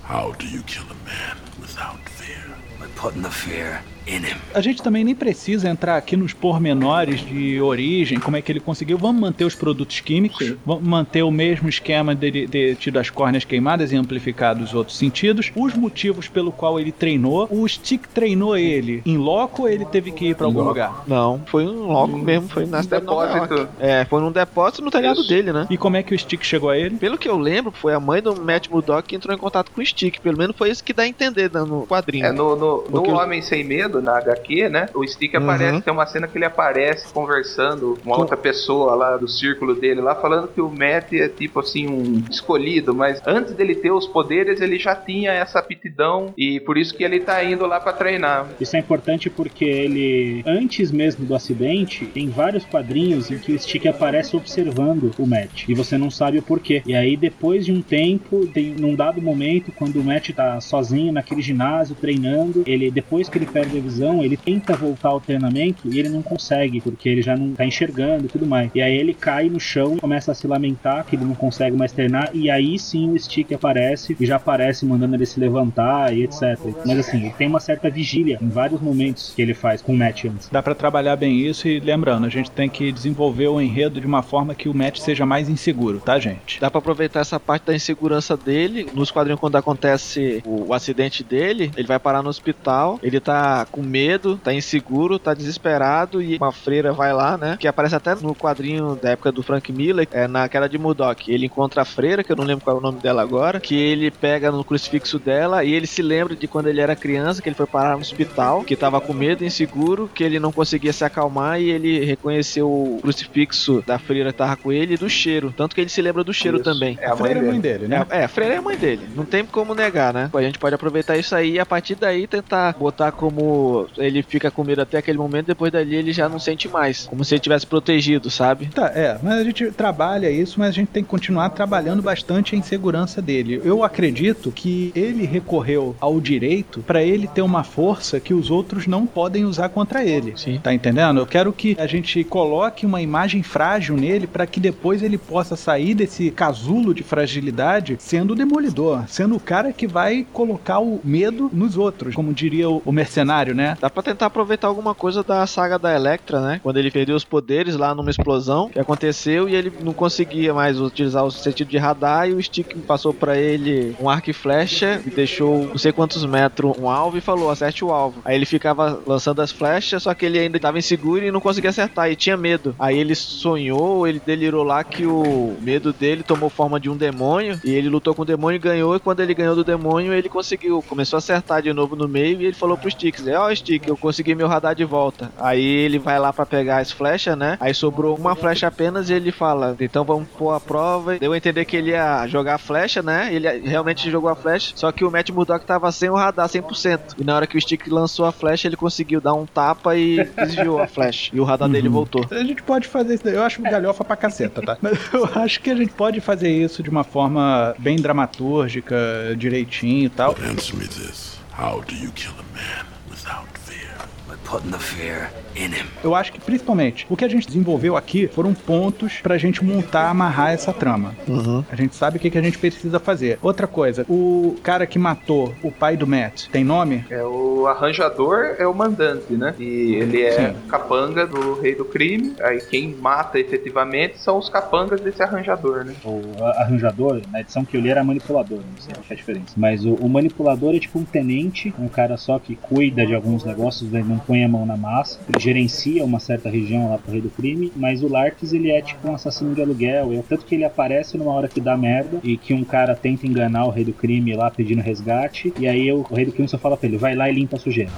F: How do you kill a man without fear?
E: By putting the fear.
A: A gente também nem precisa entrar aqui nos pormenores de origem, como é que ele conseguiu. Vamos manter os produtos químicos, vamos manter o mesmo esquema dele ter tido as córneas queimadas e amplificado os outros sentidos, os motivos pelo qual ele treinou. O Stick treinou ele em loco ou ele teve que ir pra algum lugar?
D: Não, foi um loco mesmo, foi na de
C: depósito.
D: É, foi num depósito no telhado
C: Isso.
D: dele, né?
A: E como é que o Stick chegou a ele?
D: Pelo que eu lembro, foi a mãe do Matt Murdock que entrou em contato com o Stick. Pelo menos foi isso que dá a entender né, no quadrinho.
C: É, no, no, no Homem Sem Medo, na HQ, né? O Stick
D: Uhum.
C: aparece, tem uma cena que ele aparece conversando com uma outra pessoa lá do círculo dele, lá falando que o Matt é tipo assim, um escolhido, mas antes dele ter os poderes, ele já tinha essa aptidão e por isso que ele tá indo lá pra treinar.
B: Isso é importante porque ele, antes mesmo do acidente, tem vários quadrinhos em que o Stick aparece observando o Matt. E você não sabe o porquê. E aí, depois de um tempo, tem, num dado momento, quando o Matt tá sozinho naquele ginásio treinando, ele, depois que ele perde a visão, ele tenta voltar ao treinamento e ele não consegue, porque ele já não tá enxergando e tudo mais. E aí ele cai no chão e começa a se lamentar que ele não consegue mais treinar. E aí sim o Stick aparece e já aparece mandando ele se levantar e etc. Mas assim, tem uma certa vigília em vários momentos que ele faz com o Matt antes.
A: Dá pra trabalhar bem isso e lembrando, a gente tem que desenvolver o enredo de uma forma que o Matt seja mais inseguro, tá, gente?
D: Dá pra aproveitar essa parte da insegurança dele. Nos quadrinhos, quando acontece o, o acidente dele, ele vai parar no hospital. Ele tá com medo, tá inseguro, tá desesperado e uma freira vai lá, né? Que aparece até no quadrinho da época do Frank Miller, é naquela de Murdoch. Ele encontra a freira, que eu não lembro qual é o nome dela agora, que ele pega no crucifixo dela e ele se lembra de quando ele era criança, que ele foi parar no hospital, que tava com medo, inseguro, que ele não conseguia se acalmar e ele reconheceu o crucifixo da freira que tava com ele e do cheiro. Tanto que ele se lembra do cheiro
C: Isso.
D: também.
C: É a
A: a freira é
C: mãe
A: mãe
C: dele.
A: dele, né?
D: É, a freira é a mãe dele. Não tem como negar, né? A gente pode aproveitar isso aí e a partir daí tentar botar como ele fica com medo até aquele momento, depois dali ele já não sente mais. Como se ele tivesse protegido, sabe?
A: Tá, é, mas a gente trabalha isso, mas a gente tem que continuar trabalhando bastante a insegurança dele. Eu acredito que ele recorreu ao direito pra ele ter uma força que os outros não podem usar contra ele.
D: Sim.
A: Tá entendendo? Eu quero que a gente coloque uma imagem frágil nele pra que depois ele possa sair desse casulo de fragilidade sendo o demolidor, sendo o cara que vai colocar o medo nos outros, como diria o, o mercenário, né?
D: Dá pra tentar aproveitar alguma coisa da saga da Electra, né? Quando ele perdeu os poderes lá numa explosão que aconteceu e ele não conseguia mais utilizar o sentido de radar e o Stick passou pra ele um arco e flecha e deixou não sei quantos metros um alvo e falou, acerte o alvo. Aí ele ficava lançando as flechas, só que ele ainda tava inseguro e não conseguia acertar e tinha medo. Aí ele sonhou, ele delirou lá que o medo dele tomou forma de um demônio e ele lutou com o demônio e ganhou e quando ele ganhou do demônio ele conseguiu, começou a acertar de novo no meio e ele falou pro Stick, ó oh, Stick, eu consegui meu radar de volta. Aí ele vai lá pra pegar as flechas, né? Aí sobrou uma flecha apenas e ele fala, então vamos pôr a prova. Deu a entender que ele ia jogar a flecha, né? Ele realmente jogou a flecha, só que o Matt Murdock tava sem o radar 100%. E na hora que o Stick lançou a flecha, ele conseguiu dar um tapa e *laughs* desviou a flecha. E o radar dele voltou.
A: A gente pode fazer isso, daí. eu acho galhofa pra caceta, tá? Mas *laughs* eu acho que a gente pode fazer isso de uma forma bem dramatúrgica, direitinho e tal.
F: But answer me this. How do you kill a man
A: Eu acho que principalmente o que a gente desenvolveu aqui foram pontos pra gente montar, amarrar essa trama. A gente sabe o que, que a gente precisa fazer. Outra coisa, o cara que matou o pai do Matt tem nome?
C: É o arranjador é o mandante, né? E ele é
A: Sim.
C: capanga do rei do crime. Aí quem mata efetivamente são os capangas desse arranjador, né?
B: O arranjador, na edição que eu li era manipulador, não sei qual é a diferença. Mas o, o manipulador é tipo um tenente, um cara só que cuida de alguns negócios, né, não põe a mão na massa. Ele gerencia uma certa região lá pro rei do crime, mas o Larks ele é tipo um assassino de aluguel. É tanto que ele aparece numa hora que dá merda e que um cara tenta enganar o rei do crime lá pedindo resgate. E aí o, o rei do crime só fala pra ele: vai lá e limpa a sujeira.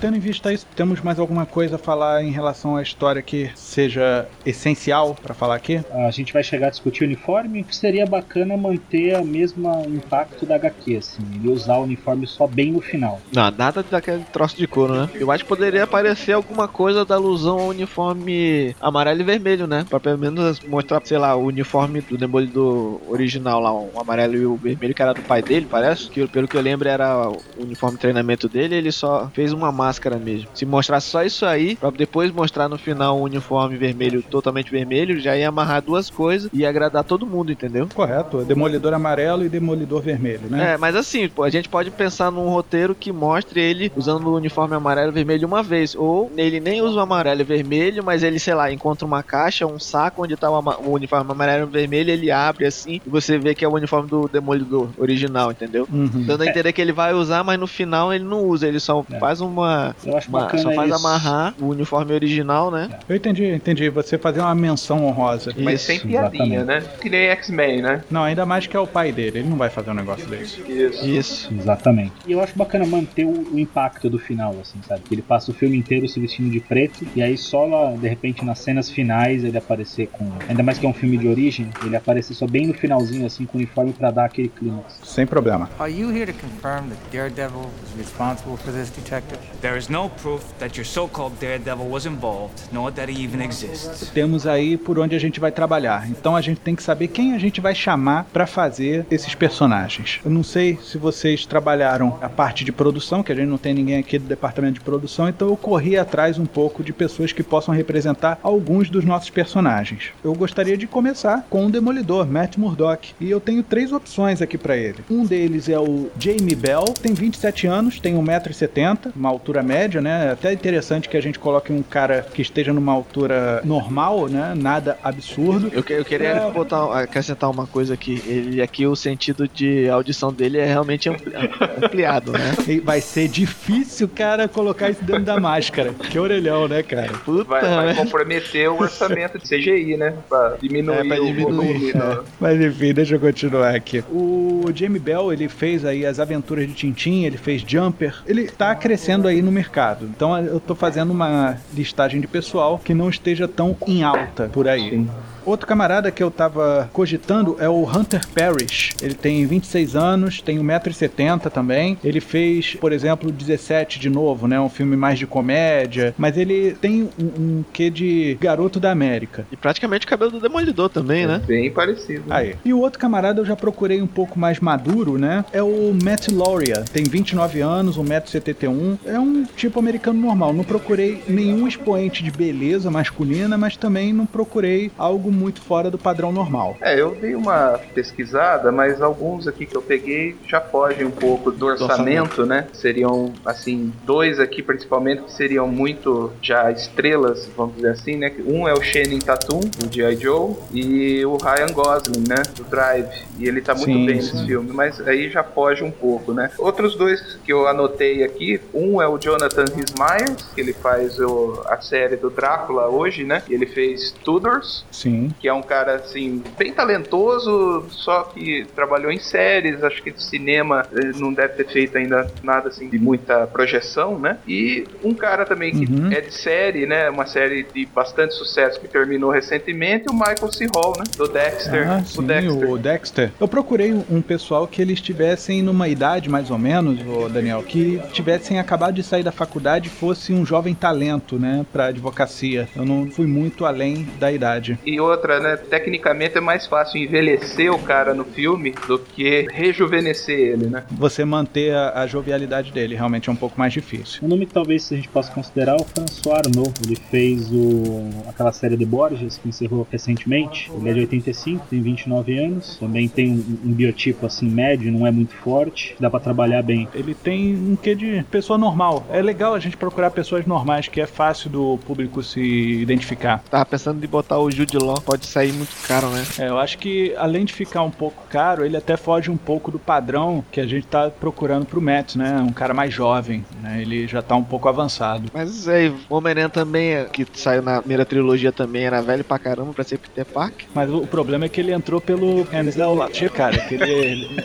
A: Tendo em vista isso, temos mais alguma coisa a falar em relação à história que seja essencial pra falar aqui?
B: A gente vai chegar a discutir o uniforme. Seria bacana manter o mesmo impacto da HQ, assim, ele usar o uniforme só bem no final.
D: Não, nada daquele troço de couro, né? Eu acho que poderia aparecer alguma coisa da alusão ao uniforme amarelo e vermelho, né? Pra pelo menos mostrar, sei lá, o uniforme do Demolidor original lá, o amarelo e o vermelho, que era do pai dele, parece. Que pelo que eu lembro era o uniforme de treinamento dele, ele só fez uma máscara mesmo. Se mostrasse só isso aí, pra depois mostrar no final o uniforme vermelho totalmente vermelho, já ia amarrar duas coisas e ia agradar todo mundo, entendeu?
A: Correto, Demolidor amarelo e Demolidor vermelho, né?
D: É, mas assim, a gente pode pensar num roteiro que mostre ele usando o uniforme amarelo e vermelho uma vez. Ou ele nem usa o amarelo e vermelho, mas ele, sei lá, encontra uma caixa, um saco onde tá o, o uniforme amarelo e vermelho, ele abre assim e você vê que é o uniforme do Demolidor original, entendeu?
A: Uhum.
D: Dando a entender que ele vai usar, mas no final ele não usa, ele só
B: É.
D: faz uma.
B: Eu acho
D: uma- só faz
B: isso.
D: amarrar o uniforme original, né?
A: Eu entendi, entendi. Você fazer uma menção honrosa.
C: Mas
B: Isso,
C: sem piadinha,
B: exatamente.
C: né? Que nem X-Men, né?
A: Não, ainda mais que é o pai dele. Ele não vai fazer um negócio desse.
C: Isso.
D: Isso.
B: Exatamente. E eu acho bacana manter o, o impacto do final, assim, sabe? Que ele passa o filme inteiro se vestindo de preto, e aí só lá, de repente, nas cenas finais, ele aparecer com. Ainda mais que é um filme de origem, ele aparecer só bem no finalzinho, assim, com o uniforme pra dar aquele clímax.
A: Sem problema.
G: Are you here to confirm that Daredevil was responsible for this, Detective?
H: There is no proof that your so-called daredevil was involved, nor that he even exists.
A: Temos aí por onde a gente vai trabalhar. Então a gente tem que saber quem a gente vai chamar pra fazer esses personagens. Eu não sei se vocês trabalharam a parte de produção, que a gente não tem ninguém aqui aqui do departamento de produção, então eu corri atrás um pouco de pessoas que possam representar alguns dos nossos personagens. Eu gostaria de começar com o Demolidor, Matt Murdock, e eu tenho três opções aqui para ele. Um deles é o Jamie Bell, tem 27 anos, tem 1,70m, uma altura média, né? É até interessante que a gente coloque um cara que esteja numa altura normal, né? Nada absurdo.
D: Eu, eu queria
A: É.
D: botar, acrescentar uma coisa aqui. Ele aqui, o sentido de audição dele é realmente ampli- *laughs* ampliado, né?
A: Vai ser difícil, cara, colocar isso dentro da máscara. Que orelhão, né, cara?
D: Puta,
C: Vai, vai
D: né?
C: comprometer o orçamento de CGI, né? Pra diminuir,
D: É, pra
C: o
D: diminuir,
C: volume.
A: É,
C: do-
A: mas enfim, deixa eu continuar aqui. O Jamie Bell, ele fez aí as aventuras de Tintin, ele fez Jumper. Ele tá crescendo aí no mercado. Então eu tô fazendo uma listagem de pessoal que não esteja tão em alta por aí. Outro camarada que eu tava cogitando é o Hunter Parrish. Ele tem 26 anos, tem 1,70m também. Ele fez, por exemplo, 17 de novo, né? Um filme mais de comédia. Mas ele tem um, um quê de garoto da América.
D: E praticamente o cabelo do Demolidor também, né?
C: Bem parecido.
A: Aí. E o outro camarada eu já procurei um pouco mais maduro, né? É o Matt Lauria. Tem 29 anos, 1,71m. É um tipo americano normal. Não procurei nenhum expoente de beleza masculina, mas também não procurei algo muito fora do padrão normal.
C: É, eu dei uma pesquisada, mas alguns aqui que eu peguei já fogem um pouco do orçamento, né? Seriam, assim, dois aqui principalmente que seriam muito já estrelas, vamos dizer assim, né? Um é o Shannon Tatum, do G.I. Joe, e o Ryan Gosling, né? Do Drive. E ele tá muito
A: Sim,
C: bem
A: sim.
C: nesse filme, mas aí já foge um pouco, né? Outros dois que eu anotei aqui, um é o Jonathan Rhys Meyers, que ele faz o- a série do Drácula hoje, né? E ele fez Tudors,
A: Sim.
C: Que é um cara assim bem talentoso, só que trabalhou em séries, acho que de cinema eh, não deve ter feito ainda nada assim de muita projeção, né? E um cara também que
A: Uhum.
C: é de série, né? Uma série de bastante sucesso que terminou recentemente, o Michael C. Hall, né? Do Dexter.
A: Ah,
C: o
A: sim,
C: Dexter.
A: o Dexter. Eu procurei um- pessoal que eles estivessem numa idade mais ou menos, ô Daniel, que tivessem acabado de sair da faculdade e fosse um jovem talento, né, pra advocacia. Eu não fui muito além da idade.
C: E outra, né? Tecnicamente é mais fácil envelhecer o cara no filme do que rejuvenescer ele, né?
A: Você manter a, a jovialidade dele realmente é um pouco mais difícil.
B: Um nome que talvez a gente possa considerar é o François Arnaud. Ele fez o, aquela série de Borges que encerrou recentemente. Ele é de 85, tem 29 anos. Também tem um, um biotipo assim médio, não é muito forte. Dá pra trabalhar bem.
A: Ele tem um quê de pessoa normal. É legal a gente procurar pessoas normais, que é fácil do público se identificar.
D: Tava pensando em botar o Jude Law, pode sair muito caro, né?
A: É, eu acho que além de ficar um pouco caro, ele até foge um pouco do padrão que a gente tá procurando pro Matt, né? Um cara mais jovem, né? Ele já tá um pouco avançado.
D: Mas é, o Homem-Aranha também, é- que saiu na primeira trilogia também, era velho pra caramba pra ser Peter Parker.
A: Mas o, problema é que ele entrou pelo Denzel Latir, cara, que ele, ele-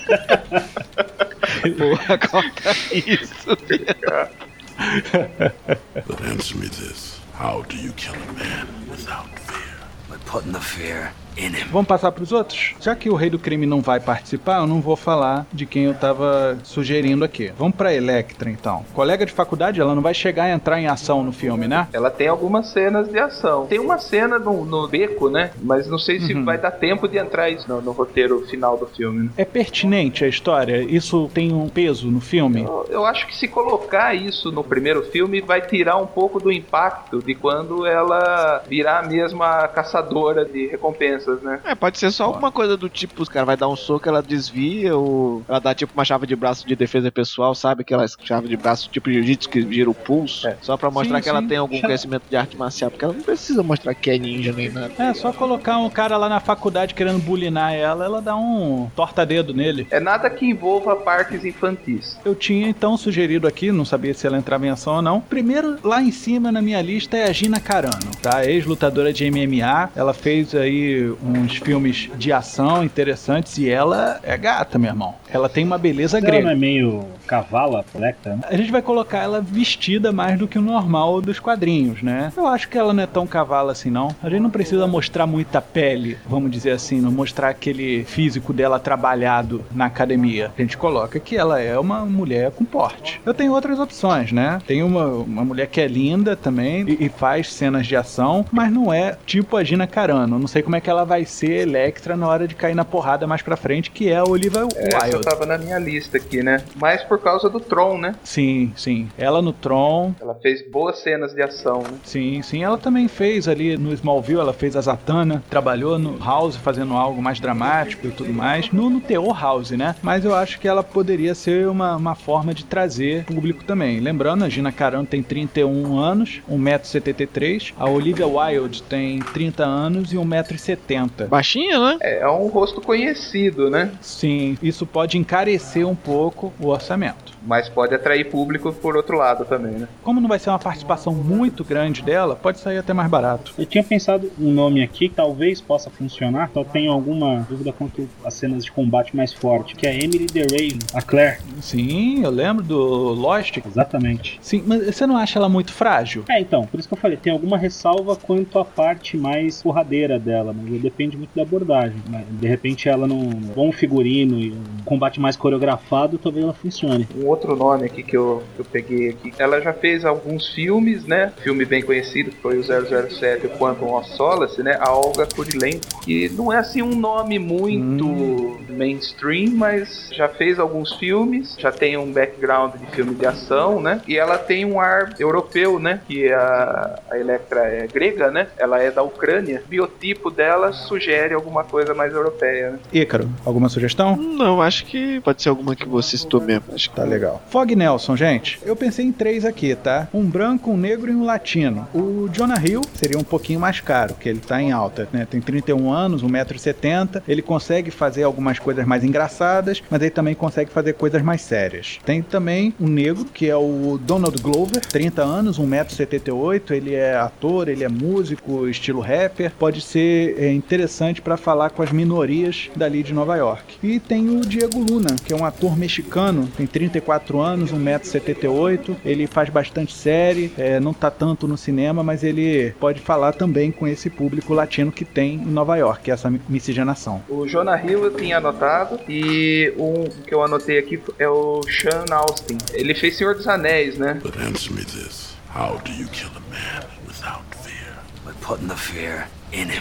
A: *laughs*
D: Porra, corta isso.
F: But answer me this. How do you kill a man without fear?
I: By putting the fear in him.
A: Vamos passar pros outros? Já que o Rei do Crime não vai participar, eu não vou falar de quem eu tava sugerindo aqui. Vamos pra Electra, então. Colega de faculdade, ela não vai chegar a entrar em ação no filme, né?
C: Ela tem algumas cenas de ação. Tem uma cena no, no beco, né? Mas não sei se
A: Uhum.
C: vai dar tempo de entrar isso no, no roteiro final do filme. né?
A: É pertinente a história? Isso tem um peso no filme?
C: Eu, eu acho que se colocar isso no primeiro filme vai tirar um pouco do impacto de quando ela virar mesmo a caçadora de recompensas, né?
D: É, pode ser só alguma coisa do tipo, os caras vai dar um soco, ela desvia, ou ela dá tipo uma chave de braço de defesa pessoal, sabe? Aquela chave de braço tipo jiu-jitsu que gira o pulso, só pra mostrar
A: Sim,
D: que ela
A: sim.
D: tem algum conhecimento de arte marcial, porque ela não precisa mostrar que é ninja nem nada.
A: É, só colocar um cara lá na faculdade querendo bulinar ela, ela dá um torta-dedo nele.
C: É nada que envolva partes infantis.
A: Eu tinha então sugerido aqui, não sabia se ela entrava em ação ou não. Primeiro, lá em cima na minha lista é a Gina Carano, tá? Ex-lutadora de MMA. Ela fez aí uns filmes de ação interessantes e ela é gata, meu irmão. Ela tem uma beleza
B: Ela não
A: grega.
B: é meio cavala, Electra, né?
A: A gente vai colocar ela vestida mais do que o normal dos quadrinhos, né? Eu acho que ela não é tão cavalo assim, não. A gente não precisa mostrar muita pele, vamos dizer assim, não mostrar aquele físico dela trabalhado na academia. A gente coloca que ela é uma mulher com porte. Eu tenho outras opções, né? Tem uma, uma mulher que é linda também e, e faz cenas de ação, mas não é tipo a Gina Carano. Não sei como é que ela ela vai ser Electra na hora de cair na porrada mais pra frente, que é a Olivia
C: Essa
A: Wilde.
C: tava na minha lista aqui, né? Mais por causa do Tron, né?
A: Sim, sim. Ela no Tron.
C: Ela fez boas cenas de ação, né?
A: Sim, sim. Ela também fez ali no Smallville, ela fez a Zatanna, trabalhou no House fazendo algo mais dramático e tudo mais. No, no teor House, né? Mas eu acho que ela poderia ser uma, uma forma de trazer público também. Lembrando, a Gina Carano tem 31 anos, 1,73m. A Olivia Wilde tem 30 anos e 1,70m.
D: Baixinha, né?
C: É, é um rosto conhecido, né?
A: Sim, isso pode encarecer um pouco o orçamento.
C: Mas pode atrair público por outro lado também, né?
A: Como não vai ser uma participação muito grande dela, pode sair até mais barato.
B: Eu tinha pensado um nome aqui que talvez possa funcionar, só tenho alguma dúvida quanto às cenas de combate mais forte, que é a Emily DeRay, a Claire.
A: Sim, eu lembro do Lost.
B: Exatamente.
A: Sim, mas você não acha ela muito frágil?
B: É, então, por isso que eu falei, tem alguma ressalva quanto à parte mais porradeira dela, mas depende muito da abordagem. Né? De repente ela num bom figurino e um combate mais coreografado, talvez ela funcione.
C: Um outro nome aqui que eu, que eu peguei aqui. Ela já fez alguns filmes, né? Filme bem conhecido que foi o 007 o Quantum of Solace, né? A Olga Kurilenko. Que não é assim um nome muito mainstream, mas já fez alguns filmes, já tem um background de filme de ação, né? E ela tem um ar europeu, né? Que a, a Electra é grega, né? Ela é da Ucrânia. O biotipo dela sugere alguma coisa mais europeia, né?
A: Ícaro, alguma sugestão?
D: Não, acho que pode ser alguma que você citou mesmo. Acho que
A: Tá legal. Fog Nelson, gente. Eu pensei em três aqui, tá? Um branco, um negro e um latino. O Jonah Hill seria um pouquinho mais caro, que ele tá em alta, né? Tem 31 anos, 1,70m. Ele consegue fazer algumas coisas mais engraçadas, mas ele também consegue fazer coisas mais sérias. Tem também um negro, que é o Donald Glover, 30 anos, 1,78m. Ele é ator, ele é músico, estilo rapper. Pode ser é, interessante para falar com as minorias dali de Nova York. E tem o Diego Luna, que é um ator mexicano, tem 34 anos, 1,78m. Ele faz bastante série, é, não tá tanto no cinema, mas ele pode falar também com esse público latino que tem em Nova York, essa miscigenação.
C: O Jonah Hill eu tinha anotado e um que eu anotei aqui é o Sean Austin. Ele fez Senhor dos Anéis, né?
F: But answer me this. How do you kill a man without fear?
I: By putting the fear.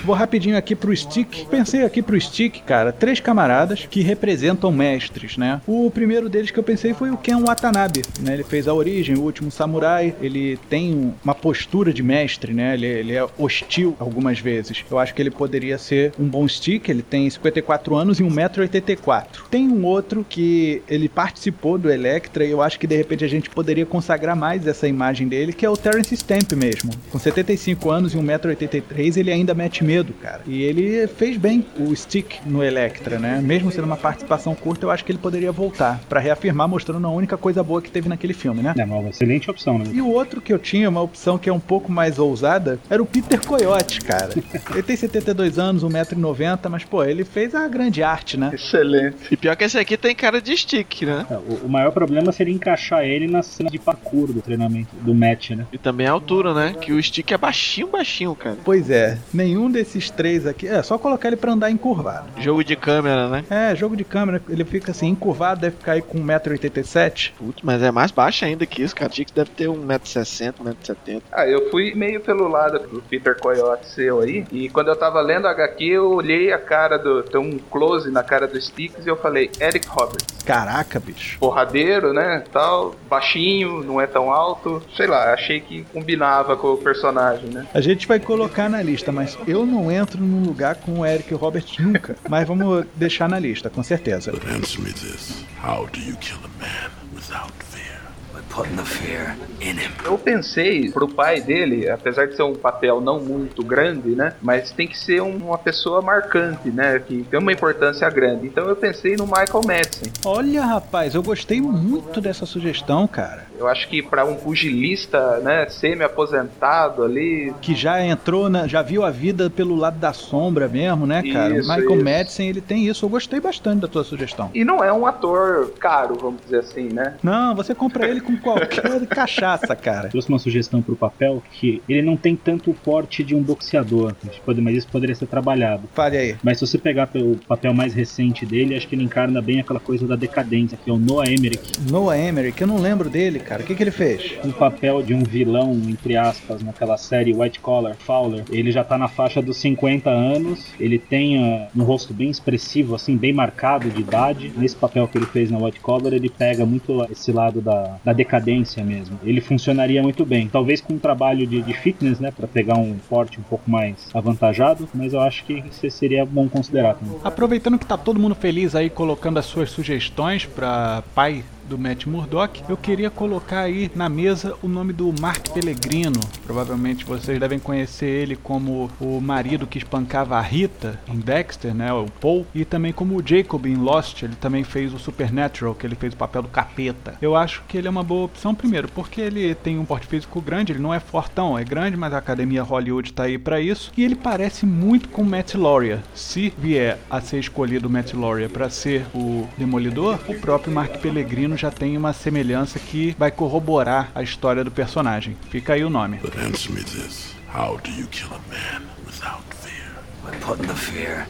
A: Vou rapidinho aqui pro Stick. Pensei aqui pro Stick, cara, três camaradas que representam mestres, né? O primeiro deles que eu pensei foi o Ken Watanabe, né? Ele fez a origem, o último samurai. Ele tem uma postura de mestre, né? Ele, ele é hostil algumas vezes. Eu acho que ele poderia ser um bom Stick. Ele tem 54 anos e 1,84m. Tem um outro que ele participou do Electra e eu acho que de repente a gente poderia consagrar mais essa imagem dele, que é o Terence Stamp mesmo. Com 75 anos e 1,83m, ele ainda mete medo, cara. E ele fez bem o Stick no Electra, né? Mesmo sendo uma participação curta, eu acho que ele poderia voltar pra reafirmar, mostrando a única coisa boa que teve naquele filme, né?
B: É uma excelente opção, né?
A: E o outro que eu tinha, uma opção que é um pouco mais ousada, era o Peter Coyote, cara. *laughs* Ele tem 72 anos, 1,90m, mas, pô, ele fez a grande arte, né?
C: Excelente.
D: E pior que esse aqui tem cara de stick, né?
B: É, O, o maior problema seria encaixar ele na cena de parkour do treinamento, do match, né?
D: E também a altura, né? Que o stick é baixinho, baixinho, cara.
A: Pois é, nenhum desses três aqui. É só colocar ele pra andar encurvado.
D: Jogo de câmera, né?
A: É, jogo de câmera, ele fica assim, encurvado, deve ficar aí com 1,87m.
D: Putz, mas é mais baixo ainda que isso, cara. Stick deve ter 1,60m, 1,70m.
C: Ah, eu fui meio pelo lado do Peter Coyote seu aí. E quando eu tava lendo a HQ, eu olhei a cara do. Tem um close na cara do Sticks e eu falei, Eric Roberts.
A: Caraca, bicho.
C: Porradeiro, né? Tal, baixinho, não é tão alto. Sei lá, achei que combinava com o personagem, né?
A: A gente vai colocar na lista, mas eu não entro num lugar com o Eric Roberts nunca. mas vamos deixar na lista, com certeza.
F: But answer me this. How do you kill a man without fear?
I: By putting the fear in him.
C: Eu pensei pro pai dele, apesar de ser um papel não muito grande, né? Mas tem que ser um- uma pessoa marcante, né? Que tem uma importância grande. Então eu pensei no Michael Madsen.
A: Olha, rapaz, eu gostei muito dessa sugestão, cara.
C: Eu acho que para um pugilista, né, semi-aposentado ali,
A: Que já entrou, na, já viu a vida pelo lado da sombra mesmo, né, cara?
C: Isso,
A: o Michael
C: isso.
A: Madsen, ele tem isso. Eu gostei bastante da tua sugestão.
C: e não é um ator caro, vamos dizer assim, né?
A: Não, você compra ele com qualquer *laughs* cachaça, cara.
B: Trouxe uma sugestão pro papel que ele não tem tanto o porte de um boxeador, mas isso poderia ser trabalhado.
A: Fale aí.
B: Mas se você pegar pelo papel mais recente dele, acho que ele encarna bem aquela coisa da decadência, que é o Noah Emmerich.
A: Noah Emmerich, eu não lembro dele, cara? O que, que ele fez?
B: O papel de um vilão, entre aspas, naquela série White Collar, Fowler, ele já tá na faixa dos 50 anos, ele tem uh, um rosto bem expressivo, assim, bem marcado de idade. Nesse papel que ele fez na White Collar, ele pega muito esse lado da, da decadência mesmo. Ele funcionaria muito bem. Talvez com um trabalho de, de fitness, né, para pegar um porte um pouco mais avantajado, mas eu acho que isso seria bom considerar também.
A: Aproveitando que tá todo mundo feliz aí colocando as suas sugestões para pai do Matt Murdock, eu queria colocar aí na mesa o nome do Mark Pellegrino. Provavelmente vocês devem conhecer ele como o marido que espancava a Rita em Dexter, né, o Paul, e também como o Jacob em Lost, ele também fez o Supernatural, que ele fez o papel do capeta. Eu acho que ele é uma boa opção primeiro, porque ele tem um porte físico grande, ele não é fortão, é grande, mas a Academia Hollywood tá aí para isso, e ele parece muito com Matt Lauria. Se vier a ser escolhido o Matt Lauria para ser o Demolidor, o próprio Mark Pellegrino já tem uma semelhança que vai corroborar a história do personagem. Fica aí o nome.
F: But answer me this. How do you kill a man without fear?
I: By putting the fear.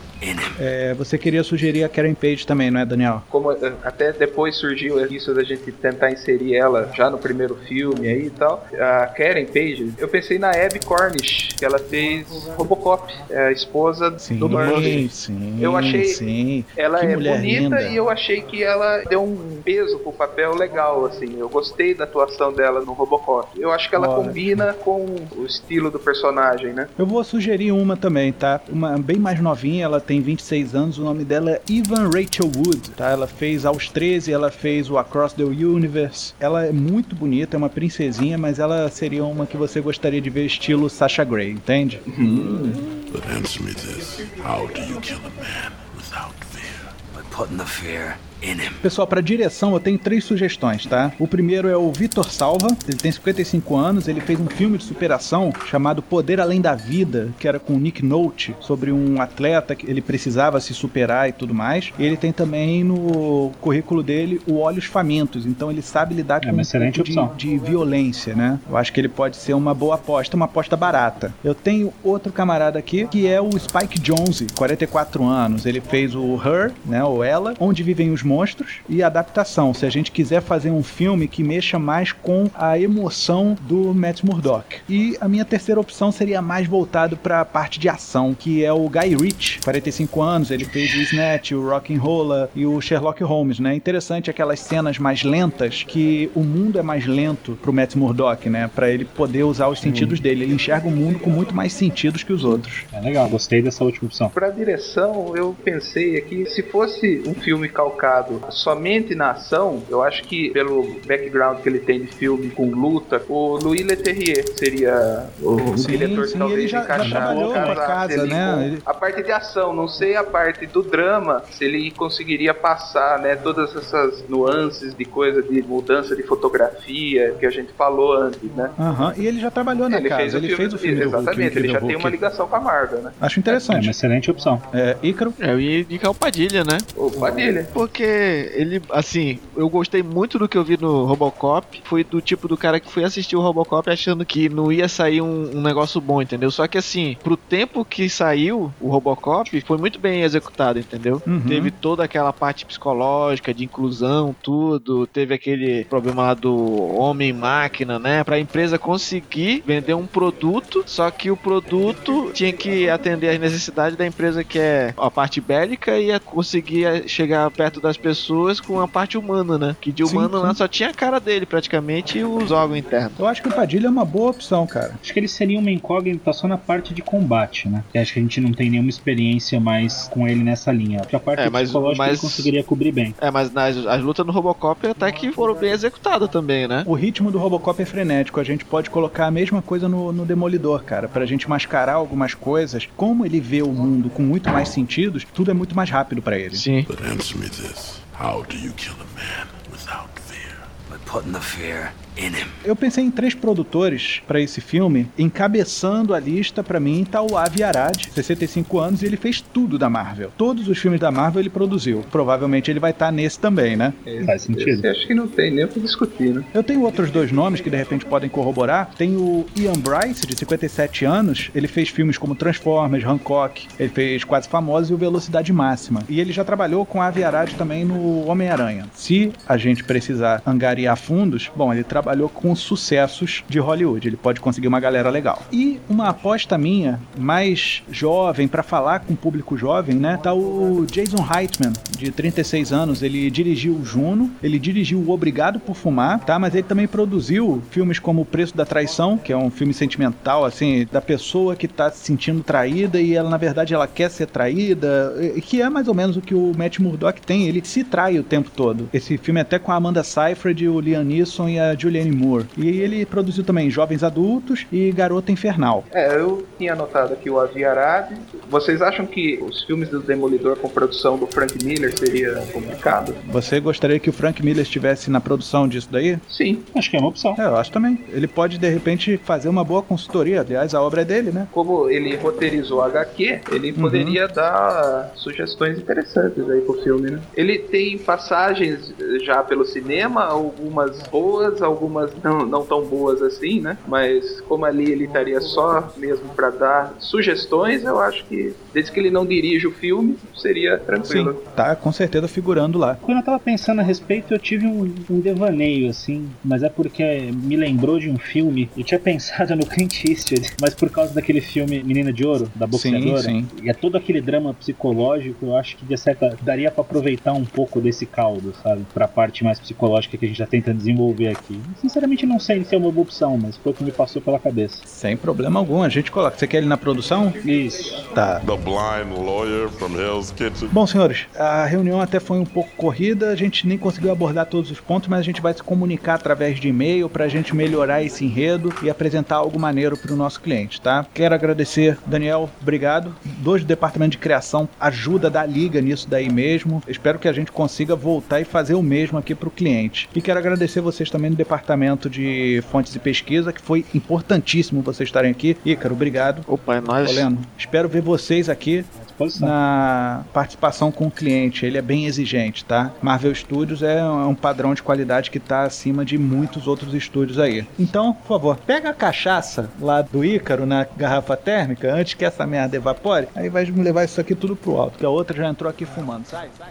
A: É, você queria sugerir a Karen Page também, não é, Daniel?
C: Como eh, até depois surgiu isso da gente tentar inserir ela já no primeiro filme aí e tal. A Karen Page, eu pensei na Abby Cornish, que ela fez Robocop, é a esposa
A: Sim,
C: do Murphy.
A: sim,
C: Eu achei-
A: sim.
C: Ela
A: Que
C: é bonita
A: linda.
C: e eu achei que ela deu um peso pro papel legal, assim. Eu gostei da atuação dela no Robocop. Eu acho que ela
A: Ótimo.
C: combina com o estilo do personagem, né?
A: Eu vou sugerir uma também, tá? Uma bem mais novinha, ela tem 26 anos, o nome dela é Evan Rachel Wood, tá? Ela fez aos 13, ela fez o Across the Universe. Ela é muito bonita, é uma princesinha, mas ela seria uma que você gostaria de ver estilo Sasha Grey, entende?
F: But answer me this. How do you kill a man without fear?
I: By putting the fear.
A: Pessoal, para direção eu tenho três sugestões, tá? O primeiro é o Vitor Salva, ele tem 55 anos, ele fez um filme de superação chamado Poder Além da Vida, que era com o Nick Nolte, sobre um atleta que ele precisava se superar e tudo mais. E ele tem também no currículo dele o Olhos Famintos, então ele sabe lidar
B: É
A: com
B: uma
A: um
B: excelente
A: pouco de,
B: opção.
A: de violência, né? Eu acho que ele pode ser uma boa aposta, uma aposta barata. Eu tenho outro camarada aqui que é o Spike Jonze, 44 anos. Ele fez o Her, né, ou Ela, Onde Vivem os Monstros e adaptação. Se a gente quiser fazer um filme que mexa mais com a emoção do Matt Murdock. E a minha terceira opção seria mais voltado para a parte de ação, que é o Guy Ritchie, 45 anos. Ele fez o Snatch, o Rock'n'Rolla e o Sherlock Holmes, né? Interessante aquelas cenas mais lentas que o mundo é mais lento pro Matt Murdock, né? Para ele poder usar os sentidos dele. Ele enxerga o mundo com muito mais sentidos que os outros.
B: É legal, gostei dessa última opção.
C: Pra direção, eu pensei aqui, se fosse um filme calcado somente na ação, eu acho que pelo background que ele tem de filme com luta, o Louis Leterrier seria o
A: Sim,
C: diretor que talvez
A: ele já- já
C: encaixasse-
A: trabalhou com a
C: casasse
A: casa, né? Ele-
C: A parte de ação, não sei a parte do drama, se ele conseguiria passar, né, todas essas nuances de coisa de mudança de fotografia que a gente falou antes, né?
A: Aham, E ele já trabalhou na
C: ele
A: casa,
C: fez
A: ele
C: filme,
A: fez o filme Hulk,
C: exatamente, ele já tem uma ligação com a Marvel, né?
A: Acho
B: É
A: interessante.
B: uma excelente opção.
A: É, Ícaro?
D: É, Eu ia indicar o Padilha, né?
C: O Padilha.
D: Porque ele, assim, eu gostei muito do que eu vi no Robocop. Foi do tipo do cara que foi assistir o Robocop achando que não ia sair um, um negócio bom, entendeu? Só que, assim, pro tempo que saiu o Robocop, foi muito bem executado, entendeu?
A: Uhum.
D: Teve toda aquela parte psicológica, de inclusão, tudo. Teve aquele problema lá do homem-máquina, né? Pra empresa conseguir vender um produto, só que o produto tinha que atender às necessidades da empresa que é a parte bélica e conseguir chegar perto das pessoas com a parte humana, né? Que de
A: Sim,
D: humano lá
A: sim.
D: só tinha a cara dele praticamente e os órgãos internos.
A: Eu acho que o Padilha é uma boa opção, cara.
B: Acho que ele seria uma incógnita só na parte de combate, né? Que acho que a gente não tem nenhuma experiência mais com ele nessa linha. Acho que a parte
D: É, mas-
B: psicológica
D: mas-
B: ele conseguiria cobrir bem.
D: É, mas nas, as lutas no Robocop até que foram bem executadas também, né?
A: O ritmo do Robocop é frenético. A gente pode colocar a mesma coisa no, no Demolidor, cara. Pra gente mascarar algumas coisas. Como ele vê o mundo com muito mais sentidos, tudo é muito mais rápido pra ele.
D: Sim.
F: But answer me this. How do you kill a man without fear?
I: By putting the fear.
A: Eu pensei em três produtores pra esse filme. Encabeçando a lista, pra mim, tá o Avi Arad, 65 anos, e ele fez tudo da Marvel. Todos os filmes da Marvel ele produziu. Provavelmente ele vai estar nesse também, né?
B: Faz sentido.
C: Esse acho que não tem nem o que discutir, né?
A: Eu tenho outros dois nomes que de repente podem corroborar. Tem o Ian Bryce, de 57 anos. Ele fez filmes como Transformers, Hancock. Ele fez Quase Famosos e o Velocidade Máxima. E ele já trabalhou com a Avi Arad também no Homem-Aranha. Se a gente precisar angariar fundos, bom, ele trabalhou trabalhou com sucessos de Hollywood. Ele pode conseguir uma galera legal. E uma aposta minha, mais jovem, para falar com o público jovem, né? Tá o Jason Reitman, de 36 anos. Ele dirigiu o Juno, ele dirigiu o Obrigado por Fumar, tá? Mas ele também produziu filmes como O Preço da Traição, que é um filme sentimental, assim, da pessoa que tá se sentindo traída e ela, na verdade, ela quer ser traída, que é mais ou menos o que o Matt Murdock tem. Ele se trai o tempo todo. Esse filme é até com a Amanda Seyfried, o Liam Neeson e a Julianne Moore. E ele produziu também Jovens Adultos e Garota Infernal.
C: É, eu tinha anotado aqui o Avi Arad. Vocês acham que os filmes do Demolidor com produção do Frank Miller seria complicado?
A: Você gostaria que o Frank Miller estivesse na produção disso daí?
C: Sim.
B: Acho que é uma opção.
A: É, eu acho também. Ele pode, de repente, fazer uma boa consultoria. Aliás, a obra é dele, né?
C: Como ele roteirizou HQ, ele
A: Uhum.
C: poderia dar sugestões interessantes aí pro filme, né? Ele tem passagens já pelo cinema, algumas boas, algumas não, não tão boas assim, né? Mas como ali ele estaria só mesmo pra dar sugestões, eu acho que desde que ele não dirige o filme, seria tranquilo.
A: Sim, tá com certeza figurando lá.
B: Quando eu tava pensando a respeito, eu tive um, um devaneio, assim, mas é porque me lembrou de um filme. Eu tinha *laughs* pensado no Clint Eastwood, mas por causa daquele filme Menina de Ouro, da boxeadora,
A: sim.
B: e é todo aquele drama psicológico, eu acho que de certa daria pra aproveitar um pouco desse caldo, sabe? Pra parte mais psicológica que a gente já tenta desenvolver aqui. Sinceramente, não sei se é uma boa opção, mas foi o que me passou pela cabeça.
A: Sem problema algum, a gente coloca. Você quer ele na produção?
B: Isso.
A: Tá.
F: The blind lawyer from Hell's Kitchen.
A: Bom, senhores, a reunião até foi um pouco corrida, a gente nem conseguiu abordar todos os pontos, mas a gente vai se comunicar através de e-mail pra gente melhorar esse enredo e apresentar algo maneiro pro nosso cliente, tá? Quero agradecer, Daniel, obrigado. Dois do departamento de criação, ajuda da liga nisso daí mesmo. Espero que a gente consiga voltar e fazer o mesmo aqui pro cliente. E quero agradecer vocês também do departamento de fontes e pesquisa, que foi importantíssimo vocês estarem aqui. Ícaro, obrigado.
D: Opa, é nóis.
A: Oleno, espero ver vocês aqui na participação com o cliente. Ele é bem exigente, tá? Marvel Studios é um padrão de qualidade que tá acima de muitos outros estúdios aí. Então, por favor, pega a cachaça lá do Ícaro na garrafa térmica antes que essa merda evapore. Aí vai me levar isso aqui tudo pro alto, que a outra já entrou aqui fumando. Sai, sai.